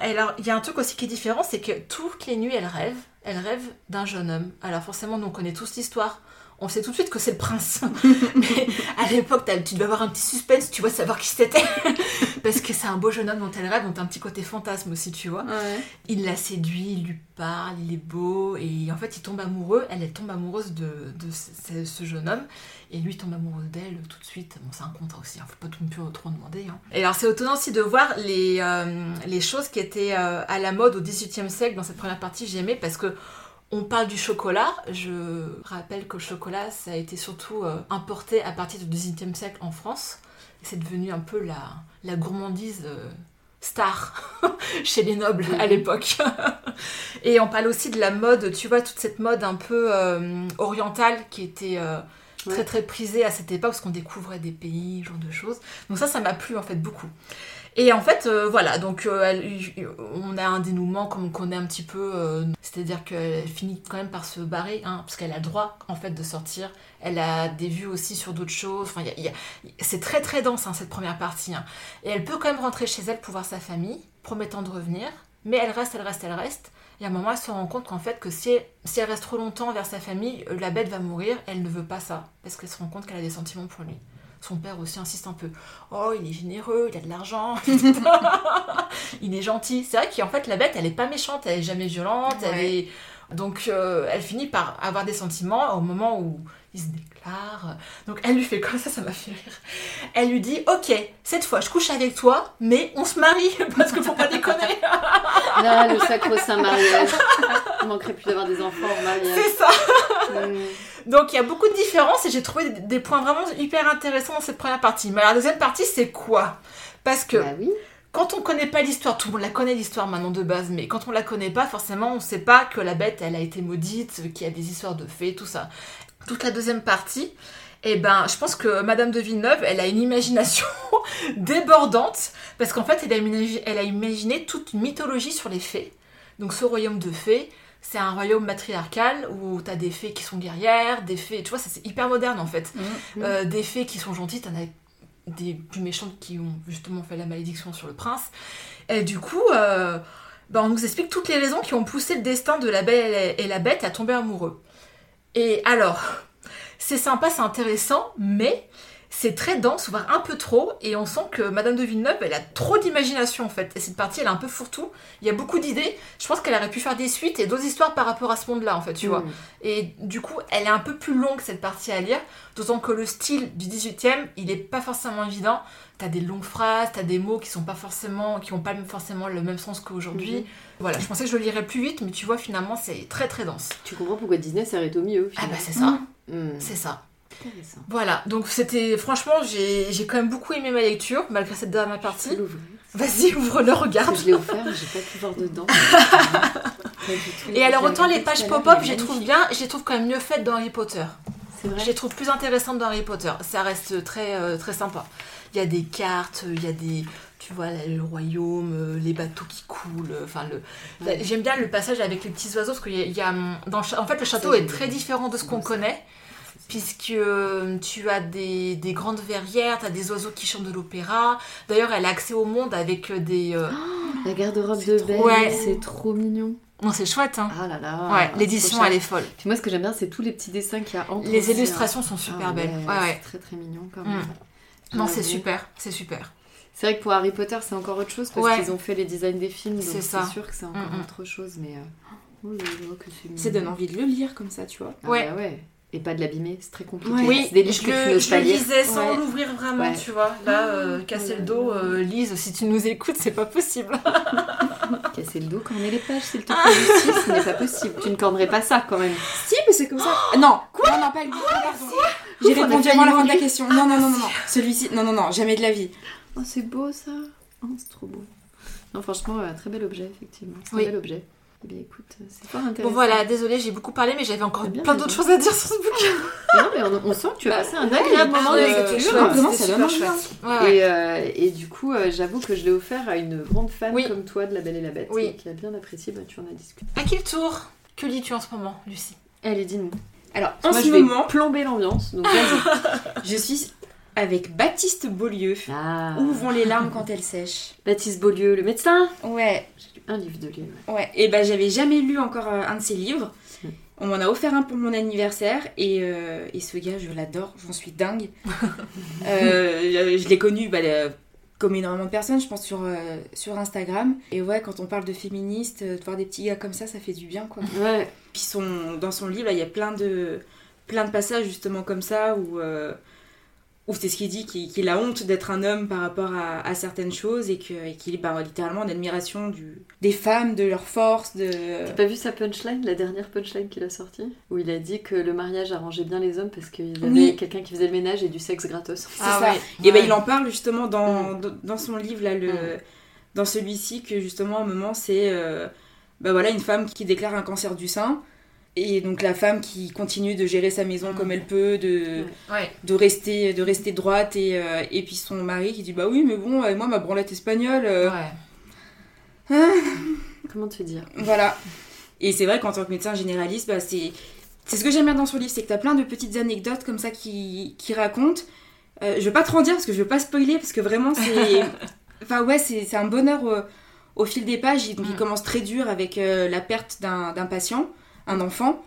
Et alors il y a un truc aussi qui est différent, c'est que toutes les nuits elle rêve, elle rêve d'un jeune homme. Alors forcément nous on connaît tous l'histoire. On sait tout de suite que c'est le prince. Mais à l'époque, tu dois avoir un petit suspense, tu vois, savoir qui c'était. Parce que c'est un beau jeune homme dont elle rêve, dont un petit côté fantasme aussi, tu vois. Ouais. Il la séduit, il lui parle, il est beau, et en fait, il tombe amoureux. Elle, elle tombe amoureuse de, de ce, ce jeune homme, et lui tombe amoureux d'elle tout de suite. Bon, c'est un contrat aussi, hein, faut pas tout plus trop demander. hein. Et alors, c'est étonnant aussi de voir les, euh, les choses qui étaient euh, à la mode au XVIIIe siècle dans cette première partie, j'ai aimé, parce que on parle du chocolat. Je rappelle que le chocolat, ça a été surtout euh, importé à partir du XVIIIe siècle en France. C'est devenu un peu la, la gourmandise euh, star chez les nobles à l'époque. Et on parle aussi de la mode, tu vois, toute cette mode un peu euh, orientale qui était très très prisée à cette époque parce qu'on découvrait des pays, ce genre de choses. Donc ça, ça m'a plu en fait beaucoup. Et en fait, euh, voilà, donc euh, on a un dénouement comme on connaît un petit peu, euh, c'est-à-dire qu'elle finit quand même par se barrer, hein, parce qu'elle a le droit en fait de sortir. Elle a des vues aussi sur d'autres choses. Enfin, c'est très très dense hein, cette première partie. hein. Et elle peut quand même rentrer chez elle pour voir sa famille, promettant de revenir. Mais elle reste, elle reste, elle reste. Et à un moment, elle se rend compte qu'en fait, que si elle, si elle reste trop longtemps vers sa famille, la bête va mourir. Elle ne veut pas ça, parce qu'elle se rend compte qu'elle a des sentiments pour lui. Son père aussi insiste un peu. Oh, il est généreux, il a de l'argent, il est gentil. C'est vrai qu'en fait, la bête, elle est pas méchante, elle est jamais violente, elle est. Donc, euh, elle finit par avoir des sentiments au moment où il se déclare. Donc, elle lui fait comme ça, ça m'a fait rire. Elle lui dit Ok, cette fois, je couche avec toi, mais on se marie, parce qu'il faut pas déconner. Là, le sacro-saint mariage. Il manquerait plus d'avoir des enfants mariage. C'est ça. Mm. Donc, il y a beaucoup de différences et j'ai trouvé des- des points vraiment hyper intéressants dans cette première partie. Mais alors, la deuxième partie, c'est quoi? Parce que. Bah oui. quand on connaît pas l'histoire, tout le monde la connaît l'histoire maintenant de base, mais quand on la connaît pas, forcément, on sait pas que la bête, elle a été maudite, qu'il y a des histoires de fées, tout ça. Toute la deuxième partie, eh ben, je pense que Madame de Villeneuve, elle a une imagination débordante, parce qu'en fait, elle a, imaginé, elle a imaginé toute une mythologie sur les fées. Donc, ce royaume de fées, c'est un royaume matriarcal où t'as des fées qui sont guerrières, des fées, tu vois, ça c'est hyper moderne en fait. Mhm. Euh, des fées qui sont gentilles, t'en as des plus méchantes qui ont justement fait la malédiction sur le prince. Et du coup, euh, bah, on nous explique toutes les raisons qui ont poussé le destin de la belle et la bête à tomber amoureux. Et alors, c'est sympa, c'est intéressant, mais c'est très dense, voire un peu trop, et on sent que Madame de Villeneuve, elle a trop d'imagination en fait. Et cette partie, elle est un peu fourre-tout. Il y a beaucoup d'idées. Je pense qu'elle aurait pu faire des suites et d'autres histoires par rapport à ce monde-là, en fait, tu vois. Mm. Et du coup, elle est un peu plus longue cette partie à lire, d'autant que le style du 18e, il est pas forcément évident. T'as des longues phrases, t'as des mots qui sont pas forcément, qui ont pas forcément le même sens qu'aujourd'hui. Mhm. Voilà, je pensais que je le lirais plus vite, mais tu vois, finalement, c'est très très dense. Tu comprends pourquoi Disney s'arrête au milieu. Ah bah c'est ça, Hmm. c'est ça. Intéressant. Voilà, donc c'était, franchement, j'ai j'ai quand même beaucoup aimé ma lecture, malgré cette dernière partie. Vas-y, ouvre-le, regarde. je l'ai offert, j'ai pas pu voir dedans. Et alors, autant les pages pop-up, je les trouve bien, je les trouve quand même mieux faites dans Harry Potter. C'est vrai. Je les trouve plus intéressantes dans Harry Potter. Ça reste très, euh, très sympa. Il y a des cartes, il y a des. Tu vois, le royaume, euh, les bateaux qui coulent. euh, Enfin, le. Ouais. J'aime bien le passage avec les petits oiseaux parce qu'il y a. il y a, dans en fait, le château est très différent de ce qu'on connaît. Puisque euh, tu as des, des grandes verrières, tu as des oiseaux qui chantent de l'opéra. D'ailleurs, elle a accès au monde avec euh, des. euh, La garde-robe de trop- Belle, Ouais. c'est trop mignon. Non, c'est chouette, hein. Ah là là. ouais, l'édition, elle est folle. Puis moi, ce que j'aime bien, c'est tous les petits dessins qu'il y a entre Les aussi, hein. illustrations sont super Ah belles. ouais, Ouais, ouais. C'est très très mignon quand Mm. même. Non, c'est super, c'est super. C'est vrai que pour Harry Potter, c'est encore autre chose parce Ouais. qu'ils ont fait les designs des films, donc C'est c'est sûr que c'est encore Mm, mm. autre chose. Mais euh, oh c'est donne envie de le lire comme ça, tu vois. Ah Ouais. bah ouais. Et pas de l'abîmer, c'est très compliqué. Oui, c'est des livres que tu je pas le lire. lisais sans Ouais. l'ouvrir vraiment, Ouais. tu vois. Là, euh, Oh casser le dos, euh, Lise, si tu nous écoutes, c'est pas possible. Casser le dos, corner les pages, s'il te plaît, justice, ce n'est pas possible. Tu ne cornerais pas ça quand même. Si, mais c'est comme ça. Ah, non, quoi Non, non, pas le livre, pardon. J'ai répondu avant la fin de la question. Non, non, non, non, non. Celui-ci, non, non, non, jamais de la vie. Oh, c'est beau ça. Oh, c'est trop beau. Non, franchement, euh, très bel objet, effectivement. Très Oui. bel objet. Eh bien, écoute, euh, c'est fort intéressant. Bon voilà, désolée, j'ai beaucoup parlé, mais j'avais encore plein d'autres choses à dire sur ce bouquin. Mais non, mais on, on sent que tu as Bah, passé un ouais, agréable moment de lecture. chouette. Comment C'était ça super donne envie, chouette. Ouais, ouais. Et, euh, et du coup, euh, j'avoue que je l'ai offert à une grande fan Oui. comme toi de La Belle et la Bête, Oui. qui a bien apprécié, bah, tu en as discuté. À qui le tour? Que lis-tu en ce moment, Lucie? Allez, dis-nous. Alors, en Moi, ce je vais moment, plomber l'ambiance, donc vas-y. je suis avec Baptiste Beaulieu. ah. Où vont les larmes quand elles sèchent? Baptiste Beaulieu, le médecin? Ouais, un livre de lui. ouais. ouais. Et ben, j'avais jamais lu encore euh, un de ses livres. Mm. On m'en a offert un pour mon anniversaire et, euh, et ce gars, je l'adore, j'en suis dingue. Euh, je l'ai connu bah, comme énormément de personnes, je pense, sur, euh, sur Instagram. Et ouais, quand on parle de féministes, euh, de voir des petits gars comme ça, ça fait du bien, quoi. Ouais, Puis son, dans son livre, il y a plein de, plein de passages justement comme ça où, où c'est ce qu'il dit, qu'il a honte d'être un homme par rapport à, à certaines choses et qu'il est bah, littéralement en admiration du, des femmes, de leur force, de... T'as pas vu sa punchline, la dernière punchline qu'il a sortie? Où il a dit que le mariage arrangeait bien les hommes parce qu'il y avait Oui. quelqu'un qui faisait le ménage et du sexe gratos. C'est Ah ça. ouais, Et ben ouais. il en parle justement dans, dans son livre, là, le, Mm. dans celui-ci, que justement, à un moment, c'est euh, bah voilà, une femme qui déclare un cancer du sein. Et donc la femme qui continue de gérer sa maison Mm. comme elle peut, de, Ouais. de rester de rester droite et, euh, et puis son mari qui dit bah oui mais bon moi ma branlette espagnole euh, Ouais. Comment te dire? Voilà et c'est vrai qu'en tant que médecin généraliste bah c'est c'est ce que j'aime bien dans son livre c'est que t'as plein de petites anecdotes comme ça qui qui racontent Euh, je veux pas trop en dire parce que je veux pas spoiler parce que vraiment c'est enfin ouais c'est c'est un bonheur au, au fil des pages donc il Mm. commence très dur avec euh, la perte d'un d'un patient un enfant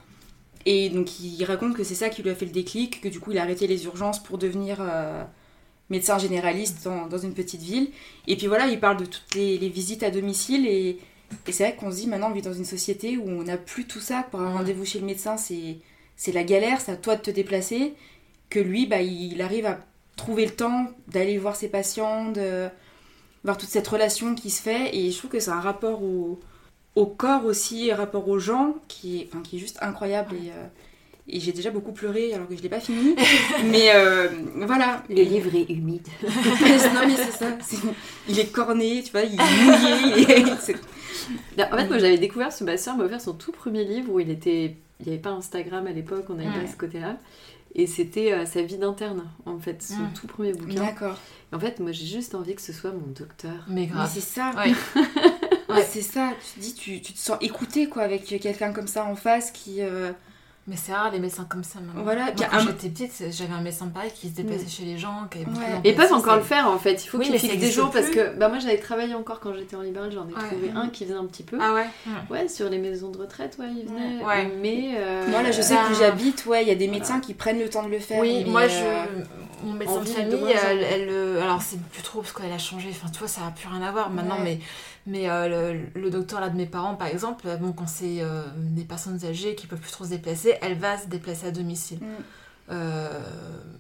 et donc il raconte que c'est ça qui lui a fait le déclic, que du coup il a arrêté les urgences pour devenir euh, médecin généraliste dans, dans une petite ville. Et puis voilà, il parle de toutes les, les visites à domicile et, et c'est vrai qu'on se dit maintenant on vit dans une société où on n'a plus tout ça. Pour un rendez-vous chez le médecin, c'est c'est la galère, c'est à toi de te déplacer. Que lui, bah, il arrive à trouver le temps d'aller voir ses patients, de voir toute cette relation qui se fait. Et je trouve que c'est un rapport au, au corps aussi, rapport aux gens qui est, enfin, qui est juste incroyable. Et, euh, et j'ai déjà beaucoup pleuré alors que je l'ai pas fini. mais euh, voilà. Le livre est humide. non mais c'est ça. Il est corné, tu vois, il est mouillé. c'est- En fait, moi j'avais découvert, ce ma soeur m'a offert son tout premier livre où il était. Il n'y avait pas Instagram à l'époque, on n'avait Ouais. pas ce côté-là. Et c'était euh, sa vie d'interne, en fait, son Mm. tout premier bouquin. D'accord. En fait, moi j'ai juste envie que ce soit mon docteur. Mais Mais grave. c'est ça. Ouais. Ouais, c'est ça. Tu te dis, tu, tu te sens écouté quoi avec quelqu'un comme ça en face qui, euh, Mais c'est rare les médecins comme ça maintenant. Voilà, Moi, quand un- j'étais petite, j'avais un médecin pareil qui se déplaçait chez les gens, qui avait beaucoup Ouais. Et peuvent encore le faire en fait. Il faut Oui, qu'ils fixent des jours parce que bah, moi j'avais travaillé encore quand j'étais en libéral, j'en ai Ouais. trouvé un qui faisait un petit peu. Ah ouais Ouais, sur les maisons de retraite, ouais, il venait. Ouais. Mais. euh, Moi, là, je sais bah, que où j'habite, ouais, il y a des médecins qui prennent le temps de le faire. Oui, mais, moi, euh, je, mon médecin de famille, elle, euh, alors c'est plus trop parce qu'elle a changé. Enfin, tu vois, ça a plus rien à voir maintenant. Ouais. Mais, mais euh, le, le docteur là de mes parents, par exemple, bon, quand c'est euh, des personnes âgées qui peuvent plus trop se déplacer, elle va se déplacer à domicile. Mm. Euh,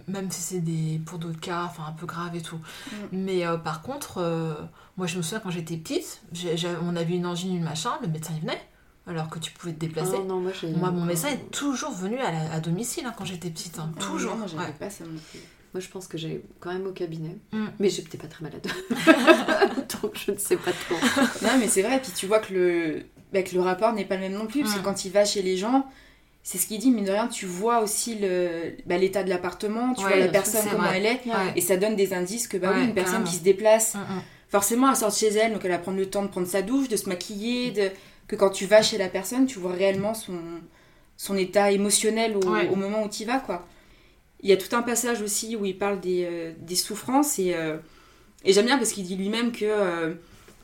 même si c'est des pour d'autres cas, enfin un peu grave et tout. Mm. Mais euh, par contre, euh, moi je me souviens quand j'étais petite, j'ai- j'ai- on avait une angine, une machin, le médecin il venait alors que tu pouvais te déplacer. ah, non, moi, Moi, mon médecin est toujours venu à, la- à domicile hein, quand j'étais petite. hein. Ah, toujours. non, moi, j'avais ouais. pas ça non plus. Moi, je pense que j'ai quand même au cabinet. Mm. Mais j'étais pas très malade. Donc, je ne sais pas trop. Non, mais c'est vrai, puis tu vois que le, bah, que le rapport n'est pas le même non plus, parce que Mm. quand il va chez les gens, c'est ce qu'il dit, mine de rien, tu vois aussi le, bah, l'état de l'appartement, tu Ouais, vois la personne, comment vrai. elle est, Ouais. et ça donne des indices que, bah oui, une personne qui se déplace, Mm, mm. forcément, elle sort de chez elle, donc elle va prendre le temps de prendre sa douche, de se maquiller, de... que quand tu vas chez la personne, tu vois réellement son, son état émotionnel au, au moment où tu y vas, quoi. Il y a tout un passage aussi où il parle des, euh, des souffrances, et, euh, et j'aime bien parce qu'il dit lui-même que euh,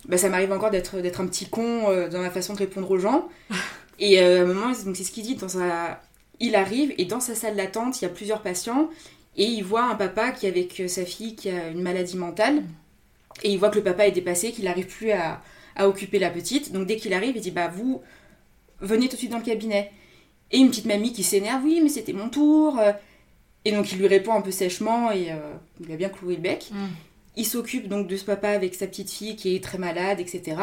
bah, ça m'arrive encore d'être, d'être un petit con dans ma façon de répondre aux gens. Et à un moment, donc c'est ce qu'il dit, dans sa... il arrive, et dans sa salle d'attente, il y a plusieurs patients, et il voit un papa qui est avec sa fille qui a une maladie mentale. Et il voit que le papa est dépassé, qu'il n'arrive plus à, à occuper la petite. Donc dès qu'il arrive, il dit Bah, vous, venez tout de suite dans le cabinet. Et une petite mamie qui s'énerve Oui, mais c'était mon tour. Et donc il lui répond un peu sèchement et euh, il a bien cloué le bec. Mm. Il s'occupe donc de ce papa avec sa petite fille qui est très malade, etc.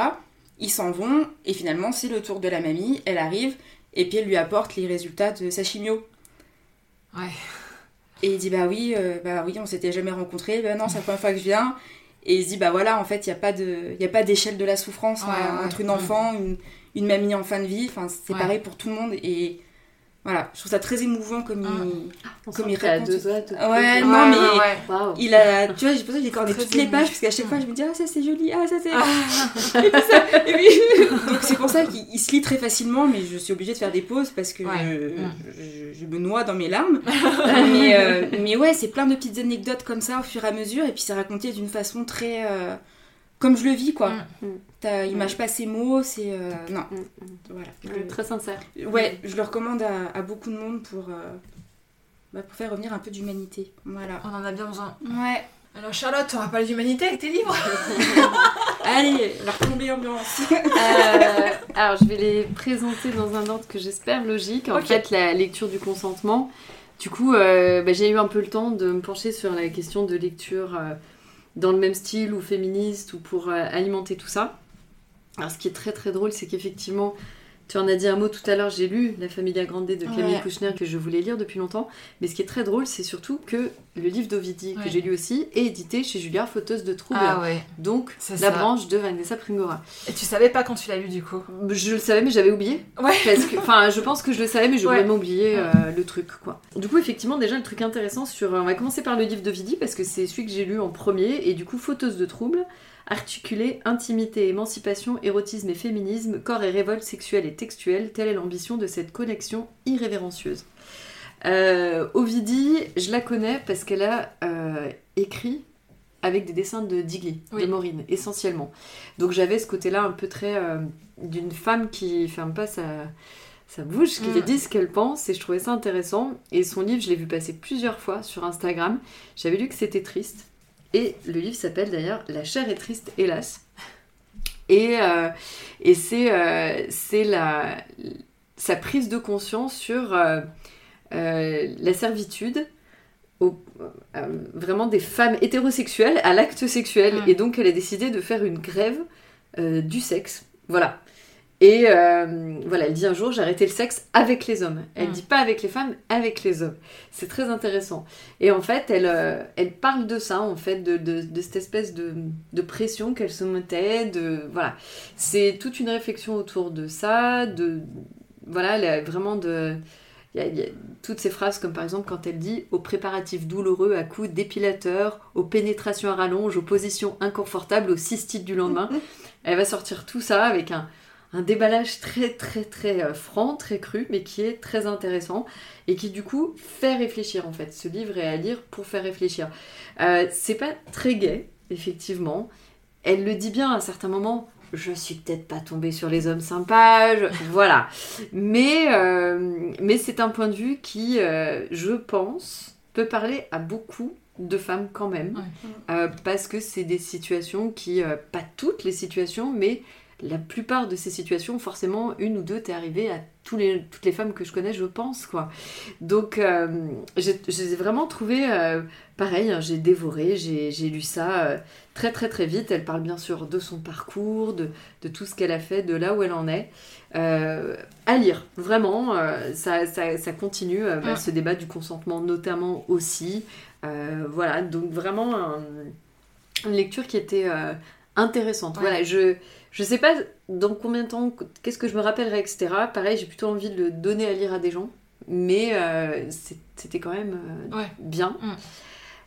Ils s'en vont et finalement c'est le tour de la mamie. Elle arrive et puis elle lui apporte les résultats de sa chimio. Ouais. Et il dit bah oui, euh, bah oui, on s'était jamais rencontrés. Bah non, c'est la première fois que je viens. Et il se dit bah voilà, en fait, il y a pas de, y a pas d'échelle de la souffrance Ouais, hein, ouais. entre une enfant, une, une mamie en fin de vie. Enfin, c'est pareil pour tout le monde. Et voilà, je trouve ça très émouvant comme Mm. il, On Comme il répond deux doigts, Ouais, non, mais- ouais, ouais. Waouh. il a, tu vois, j'ai pour ça que j'ai corné toutes les pages parce qu'à chaque fois je me dis ah ça c'est joli, ah ça c'est. Ah. Et puis ça- et puis- Donc c'est pour ça qu'il il se lit très facilement, mais je suis obligée de faire des pauses parce que Mm. je, je me noie dans mes larmes. mais, euh, mais ouais, c'est plein de petites anecdotes comme ça au fur et à mesure, et puis c'est raconté d'une façon très. euh, comme je le vis quoi. Mm. T'as- Il mâche pas ses mots, c'est. euh, non, Mm, mm. voilà. Très sincère. Ouais, je le recommande à, à beaucoup de monde pour, euh, bah, pour faire revenir un peu d'humanité. Voilà. On en a bien besoin. Ouais. Alors Charlotte, on va parler d'humanité avec tes livres Allez, la retombée ambiance. Euh, alors, je vais les présenter dans un ordre que j'espère logique. En fait, la lecture du consentement. Du coup, euh, bah, j'ai eu un peu le temps de me pencher sur la question de lecture euh, dans le même style ou féministe ou pour euh, alimenter tout ça. Alors, ce qui est très très drôle, c'est qu'effectivement, tu en as dit un mot tout à l'heure, j'ai lu La Familia Grande de Camille Ouais. Kouchner que je voulais lire depuis longtemps. Mais ce qui est très drôle, c'est surtout que le livre d'Ovidie, que j'ai lu aussi, est édité chez Julliard, fauteuse de troubles. Ah ouais. Donc, la ça. branche de Vanessa Pringora. Et tu savais pas quand tu l'as lu du coup Je le savais, mais j'avais oublié. Ouais. Parce que, enfin, je pense que je le savais, mais j'ai vraiment oublié euh, le truc, quoi. Du coup, effectivement, déjà, le truc intéressant sur. On va commencer par le livre de Vidi, parce que c'est celui que j'ai lu en premier, et du coup, fauteuse de troubles, articulé, intimité, émancipation, érotisme et féminisme, corps et révolte sexuelle et textuelle, telle est l'ambition de cette connexion irrévérencieuse. Euh, Ovidie, je la connais parce qu'elle a euh, écrit avec des dessins de Digli, Oui. de Maureen, essentiellement. Donc j'avais ce côté-là un peu très euh, d'une femme qui ferme pas sa, sa bouche, qui Mm. dit ce qu'elle pense, et je trouvais ça intéressant. Et son livre, je l'ai vu passer plusieurs fois sur Instagram. J'avais lu que c'était triste. Et le livre s'appelle d'ailleurs La chair est triste, hélas. Et, euh, et c'est euh, c'est la, sa prise de conscience sur euh, la servitude au- vraiment des femmes hétérosexuelles à l'acte sexuel. Mm. Et donc elle a décidé de faire une grève du sexe. Voilà. Et euh, voilà, elle dit un jour j'ai arrêté le sexe avec les hommes. Elle Mm. dit pas avec les femmes, avec les hommes. C'est très intéressant. Et en fait, elle, euh, elle parle de ça, en fait, de, de, de cette espèce de, de pression qu'elle se mettait. De, voilà. C'est toute une réflexion autour de ça. De, voilà, elle a vraiment de. Il y, a, il y a toutes ces phrases, comme par exemple quand elle dit aux préparatifs douloureux à coups d'épilateur, aux pénétrations à rallonge, aux positions inconfortables, aux cystites du lendemain. elle va sortir tout ça avec un, un déballage très très très euh, franc, très cru, mais qui est très intéressant et qui du coup fait réfléchir en fait. Ce livre est à lire pour faire réfléchir. Euh, c'est pas très gai, effectivement. Elle le dit bien à certains moments. Je suis peut-être pas tombée sur les hommes sympas, je- voilà. Mais, euh, mais c'est un point de vue qui, euh, je pense, peut parler à beaucoup de femmes quand même. Parce que c'est des situations qui, pas toutes les situations, mais la plupart de ces situations, forcément, une ou deux, t'es arrivé à tous les, toutes les femmes que je connais, je pense, quoi. Donc, euh, j'ai j'ai vraiment trouvé euh, pareil, hein, j'ai dévoré, j'ai j'ai lu ça euh, très très très vite. Elle parle bien sûr de son parcours, de, de tout ce qu'elle a fait, de là où elle en est. À lire, vraiment, ça, ça, ça continue, bah, ce débat du consentement notamment aussi. Voilà, donc vraiment un- une lecture qui était intéressante. Ouais. Voilà, je je sais pas dans combien de temps, qu'est-ce que je me rappellerai, etc. Pareil, j'ai plutôt envie de le donner à lire à des gens, mais euh, c'était quand même euh, Ouais. bien. Mm.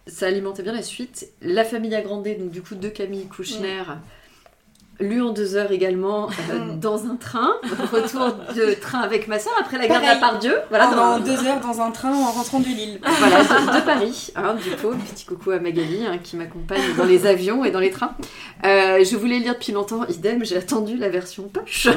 Ça alimentait bien la suite. La famille agrandée, donc du coup de Camille Kouchner. Lu en deux heures également, euh, Mm. dans un train, retour de train avec ma soeur après la gare Pareil. Pardieu. Voilà, Pendant dans- deux heures dans un train en rentrant de Lille. voilà, de, de Paris, hein, du coup. Petit coucou à Magali hein, qui m'accompagne dans les avions et dans les trains. Euh, je voulais lire depuis longtemps, idem, j'ai attendu la version poche.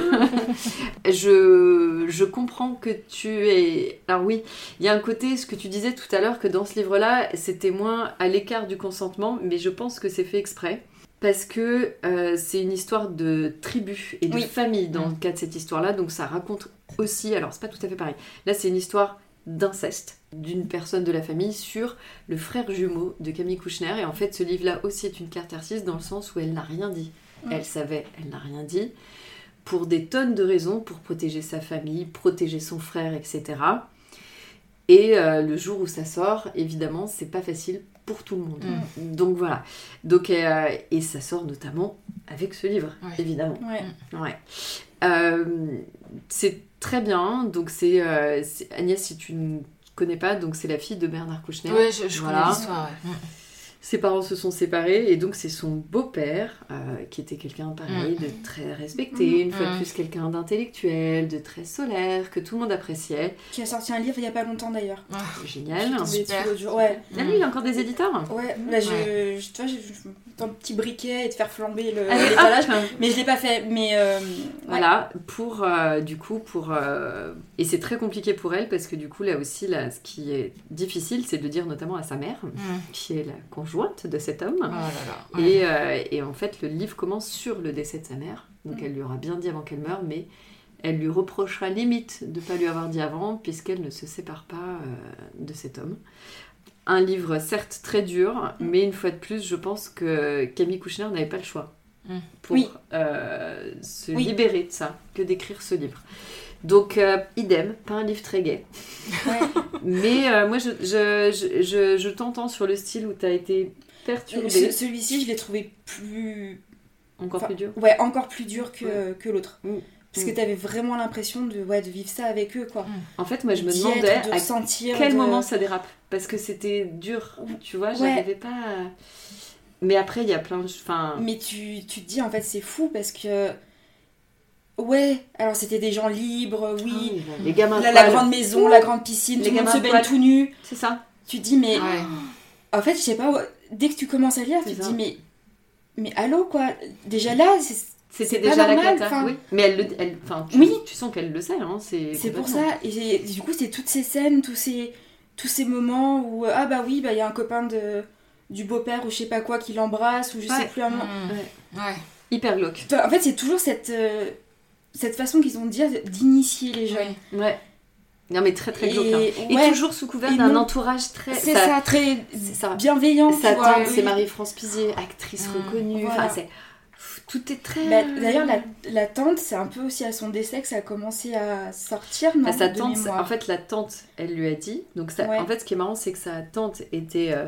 je, je comprends que tu es. Alors, oui, il y a un côté, ce que tu disais tout à l'heure, que dans ce livre-là, c'était moins à l'écart du consentement, mais je pense que c'est fait exprès. Parce que euh, c'est une histoire de tribu et de Oui. famille dans Mm. le cas de cette histoire-là, donc ça raconte aussi. Alors, c'est pas tout à fait pareil. Là, c'est une histoire d'inceste d'une personne de la famille sur le frère jumeau de Camille Kouchner. Et en fait, ce livre-là aussi est une carte artiste dans le sens où elle n'a rien dit. Mm. Elle savait, elle n'a rien dit. Pour des tonnes de raisons, pour protéger sa famille, protéger son frère, etc. Et euh, le jour où ça sort, évidemment, c'est pas facile pour tout le monde. Donc voilà. Donc, euh, et ça sort notamment avec ce livre, Ouais. évidemment. Ouais. Ouais. Euh, c'est très bien. Donc c'est euh, c'est- Agnès, si tu ne connais pas, donc c'est la fille de Bernard Kouchner. Ouais, je, je Voilà. connais l'histoire. ouais. Ses parents se sont séparés et donc c'est son beau-père euh, qui était quelqu'un pareil Mm. de très respecté, une fois de Mm. plus quelqu'un d'intellectuel, de très solaire, que tout le monde appréciait. Qui a sorti un livre il y a pas longtemps d'ailleurs. Ah, Génial. Super. Ouais. Ah oui, il a encore des éditeurs? Ouais, là je, je, tu vois, j'ai je- le petit briquet et de faire flamber le Allez. Mais je l'ai pas fait. Mais euh, ouais. Voilà, pour euh, du coup, pour. euh, Et c'est très compliqué pour elle parce que du coup, là aussi, là, ce qui est difficile, c'est de le dire notamment à sa mère, qui est la conjointe de cet homme. Oh là là. Ouais. Et, euh, et en fait, le livre commence sur le décès de sa mère. Donc Mm. elle lui aura bien dit avant qu'elle meure, mais elle lui reprochera limite de ne pas lui avoir dit avant, puisqu'elle ne se sépare pas euh, de cet homme. Un livre certes très dur, Mm. mais une fois de plus, je pense que Camille Kouchner n'avait pas le choix Mm. pour Oui. euh, se Oui. libérer de ça que d'écrire ce livre. Donc, euh, idem, pas un livre très. Ouais. Mais euh, moi, je, je, je, je- je t'entends sur le style où tu as été perturbée. Ce- Celui-ci, je l'ai trouvé plus. Encore enfin, plus dur. Ouais, encore plus dur que, que l'autre. Mm. Parce Mm. que t'avais vraiment l'impression de, ouais, de vivre ça avec eux, quoi. En fait, moi, je me demandais être, de à sentir. quel de- moment ça dérape. Parce que c'était dur, tu vois, Ouais. j'arrivais pas à... Mais après, il y a plein de... Enfin, Mais tu, tu te dis, en fait, c'est fou parce que. Ouais, alors c'était des gens libres, oui. ah oui, les gamins La, la grande maison, la grande piscine, Les tout le monde se baigne tout nu. C'est ça. Tu te dis, mais. Ouais. En fait, je sais pas, dès que tu commences à lire, tu te dis, mais. Mais allô, quoi? Déjà là, c'est C'était pas déjà la normal, cata. enfin- Oui. Mais elle le... Elle... Enfin, tu... Oui. tu sens qu'elle le sait, hein. C'est c'est pour ça. Et du coup, c'est toutes ces scènes, tous ces, tous ces moments où, ah bah oui, bah il y a un copain de, du beau-père ou je sais pas quoi qui l'embrasse, ou je sais Ouais. plus un moment. Hum. Ouais. Hyper glauque. En fait, c'est toujours cette, euh, cette façon qu'ils ont de dire d'initier les jeunes. Ouais. Ouais. Non, mais très, très Et, glauque. hein. Et ouais, toujours sous couvert d'un non. entourage très... c'est ça, très C'est ça. bienveillant. Sa tante, c'est Marie-France Pizier, actrice Mm. reconnue. Voilà. Enfin, c'est... Tout est très... Bah, D'ailleurs, la, la tante, c'est un peu aussi à son décès que ça a commencé à sortir, non Enfin, sa tante, en fait, la tante, elle lui a dit. Donc, ça, Ouais. en fait, ce qui est marrant, c'est que sa tante était euh,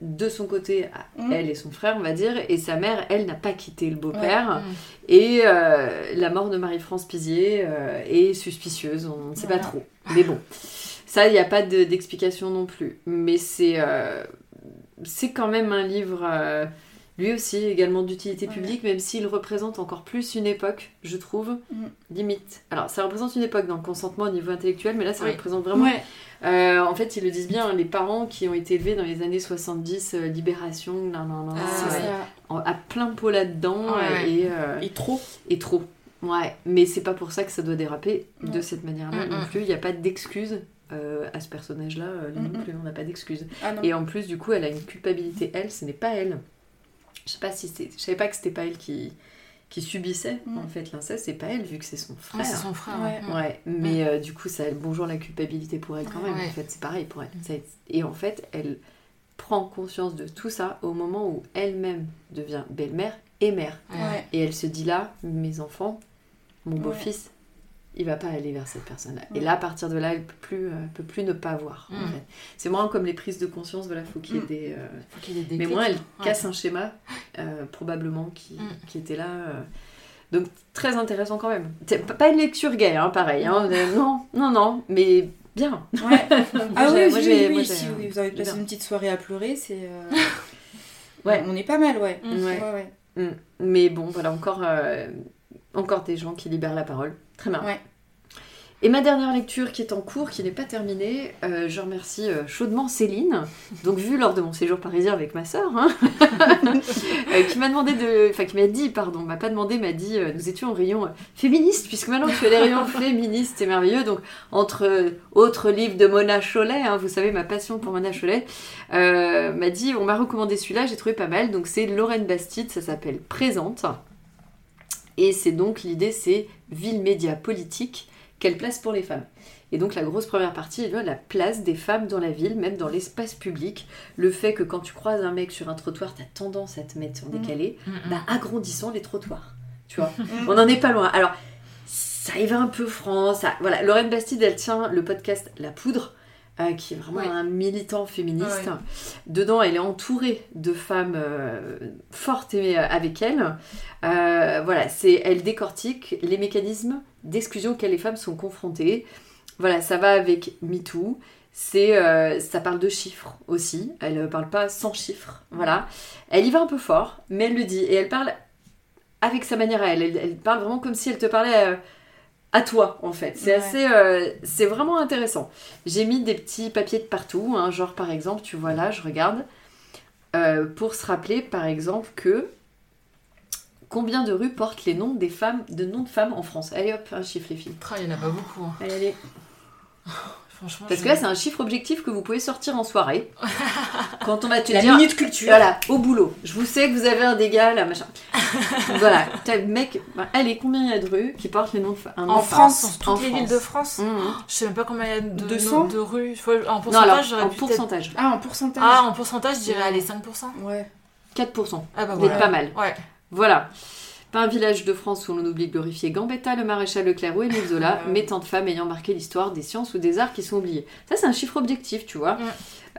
de son côté, Mm. elle et son frère, on va dire, et sa mère, elle, n'a pas quitté le beau-père. Et euh, la mort de Marie-France Pizier euh, est suspicieuse, on ne sait pas trop. Mais bon, ça, il n'y a pas de- d'explication non plus. Mais c'est euh, c'est quand même un livre. Lui aussi, également d'utilité Ouais. publique, même s'il représente encore plus une époque, je trouve, Mm. limite. Alors, ça représente une époque dans le consentement au niveau intellectuel, mais là, ça Oui. représente vraiment. Ouais. Euh, en fait, ils le disent bien, hein, les parents qui ont été élevés dans les années 70, euh, libération, nan, nan, nan, Ah, ouais. en- à plein pot là-dedans, euh, et, euh, Et trop. et trop. Ouais, mais c'est pas pour ça que ça doit déraper de cette manière-là Mm, non mm. plus. Il n'y a pas d'excuse euh, à ce personnage-là, euh, Mm, non mm. plus, on n'a pas d'excuse. Ah. Et en plus, du coup, elle a une culpabilité, elle, ce n'est pas elle. Je sais pas si c'est. Je savais pas que c'était pas elle qui, qui subissait Mm. en fait l'inceste, c'est pas elle vu que c'est son frère. Ouais, c'est son frère. Ouais. ouais. Ouais, mais euh, du coup, ça bonjour la culpabilité pour elle quand même. Ouais. En fait, c'est pareil pour elle. Ça- Et en fait, elle prend conscience de tout ça au moment où elle-même devient belle-mère et mère. Et elle se dit là, mes enfants, mon Ouais. beau-fils, il va pas aller vers cette personne-là. Et là, à partir de là, elle peut plus, euh, peut plus ne pas voir. en Mm. fait. C'est moins comme les prises de conscience. Voilà, faut qu'il y ait Mm. des. euh, Faut qu'il ait des mais moi, elle Ouais. casse un schéma, euh, probablement, qui, Mm. qui était là. Donc, très intéressant quand même. C'est pas une lecture gay, hein, pareil. hein. Non, non, non, mais bien. Ouais. ah oui, oui, oui, moi, si vous avez passé une petite soirée à pleurer, c'est... Ouais. On est pas mal, ouais. Mm. Ouais. Mais bon, voilà, encore, encore des gens qui libèrent la parole. Très bien. Ouais. Et ma dernière lecture qui est en cours, qui n'est pas terminée, euh, je remercie euh, chaudement Céline, donc vue lors de mon séjour parisien avec ma sœur, hein, euh, qui m'a demandé de, enfin qui m'a dit, pardon, m'a pas demandé, m'a dit, nous étions au rayon féministe, puisque maintenant tu as les rayons féministes, c'est merveilleux, donc entre autres livres de Mona Chollet, hein, vous savez ma passion pour Mona Chollet, euh, m'a dit, on m'a recommandé celui-là, j'ai trouvé pas mal, donc c'est Lorraine Bastide, ça s'appelle Présente, et c'est donc l'idée, c'est ville média politique quelle place pour les femmes Et donc la grosse première partie est la place des femmes dans la ville, même dans l'espace public. Le fait que quand tu croises un mec sur un trottoir, t'as tendance à te mettre en Mhm. décalé. Mm, mm. Bah agrandissons les trottoirs. Tu vois Mm. On n'en est pas loin. Alors, ça y va un peu franc. Ça... Voilà, Lorraine Bastide, elle tient le podcast La Poudre. Euh, qui est vraiment Ouais. un militant féministe. Ouais. Dedans, elle est entourée de femmes euh, fortes et, euh, avec elle. Euh, voilà, c'est elle décortique les mécanismes d'exclusion auxquels les femmes sont confrontées. Voilà, ça va avec MeToo. C'est, ça parle de chiffres aussi. Elle ne parle pas sans chiffres. Voilà. Elle y va un peu fort, mais elle le dit. Et elle parle avec sa manière à elle. Elle, elle parle vraiment comme si elle te parlait à toi, en fait. C'est Ouais. assez... euh, c'est vraiment intéressant. J'ai mis des petits papiers de partout. hein, genre, par exemple, tu vois là, je regarde. euh, pour se rappeler, par exemple, que combien de rues portent les noms des femmes, de noms de femmes en France Allez hop, un chiffre les filles. Il y en a pas beaucoup. hein. Allez, allez. Franchement. Parce je- que là, c'est un chiffre objectif que vous pouvez sortir en soirée. quand on va te La dire. minute culture. Voilà, au boulot. Je vous sais que vous avez un dégât, là, machin. voilà, t'as le mec. bah, allez, combien il y a de rues qui portent les noms de femmes En France, dans toutes les villes de France. Mmh. Je sais même pas combien il y a de, 200? de rues. Faut- En Non, pourcentage, alors, j'aurais en pu peut-être- pourcentage, Ah, en pourcentage Ah, en pourcentage, je dirais allez 5%. Ouais. 4%. Ah bah Vous êtes voilà. pas mal. Ouais. Voilà. Pas un village de France où l'on oublie de glorifier Gambetta, le maréchal Leclerc ou Émile Zola, Ouais. mais tant de femmes ayant marqué l'histoire des sciences ou des arts qui sont oubliées. Ça, c'est un chiffre objectif, tu vois. Mm.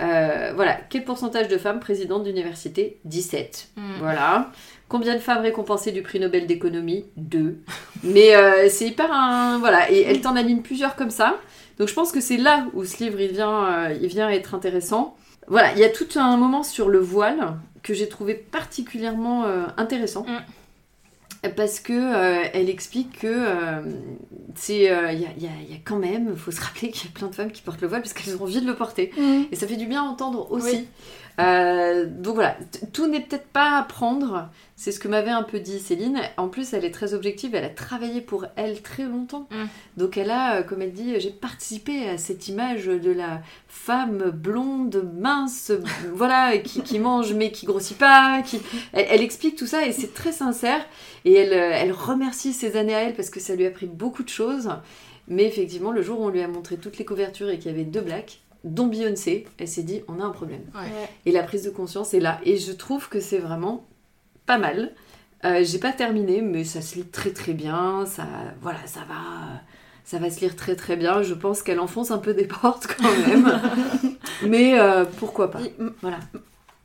Euh, voilà. Quel pourcentage de femmes présidentes d'université? 17. Mm. Voilà. Combien de femmes récompensées du prix Nobel d'économie? 2. Mais euh, c'est hyper un... Voilà. Et elle t'en aligne plusieurs comme ça. Donc je pense que c'est là où ce livre, il vient, euh, il vient être intéressant. Voilà. Il y a tout un moment sur le voile que j'ai trouvé particulièrement intéressant. Parce que euh, elle explique que euh, c'est euh, il y, a, y y quand même, il faut se rappeler qu'il y a plein de femmes qui portent le voile parce qu'elles ont envie de le porter. Et ça fait du bien à entendre aussi. Oui. Euh, donc voilà, tout n'est peut-être pas à prendre. C'est ce que m'avait un peu dit Céline. En plus, elle est très objective. Elle a travaillé pour elle très longtemps. Mm. Donc elle a, euh, comme elle dit, j'ai participé à cette image de la femme blonde, mince, voilà, qui, qui mange mais qui grossit pas. Qui... Elle, elle explique tout ça et c'est très sincère. Et elle, euh, elle remercie ces années à elle parce que ça lui a pris beaucoup de choses. Mais effectivement, le jour où on lui a montré toutes les couvertures et qu'il y avait deux blacks, dont Beyoncé, elle s'est dit on a un problème. Ouais. Et la prise de conscience est là. Et je trouve que c'est vraiment pas mal. Euh, J'ai pas terminé, mais ça se lit très très bien. Ça, voilà, ça va, ça va se lire très très bien. Je pense qu'elle enfonce un peu des portes quand même. mais euh, pourquoi pas. Voilà.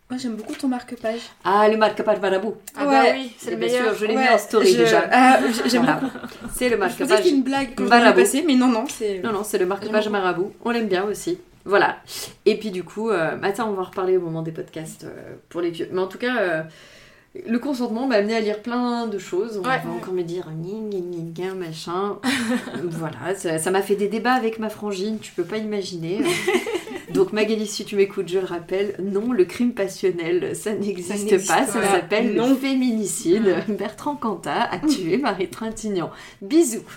Moi, j'aime beaucoup ton marque-page. Ah, le marque-page Marabou. Ah bah oui, c'est le bien sûr, meilleur. je l'ai mis en story je- déjà. Ah, j'aime Voilà. beaucoup. C'est le Je pensais marque-page. c'était une blague que je Marabout. passer, mais non, non, c'est... Non, non, c'est le marque-page. Marabout. On l'aime bien aussi. Voilà. Et puis du coup, euh, attends, on va en reparler au moment des podcasts euh, pour les vieux. Mais en tout cas, euh, Le consentement m'a amené à lire plein de choses. On Ouais. va encore me dire gna gna, machin. voilà, ça m'a fait des débats avec ma frangine, tu peux pas imaginer. Donc Magali, si tu m'écoutes, je le rappelle, non, le crime passionnel, ça n'existe pas, ça s'appelle le Non. féminicide. Bertrand Cantat a tué Marie Trintignant. Bisous.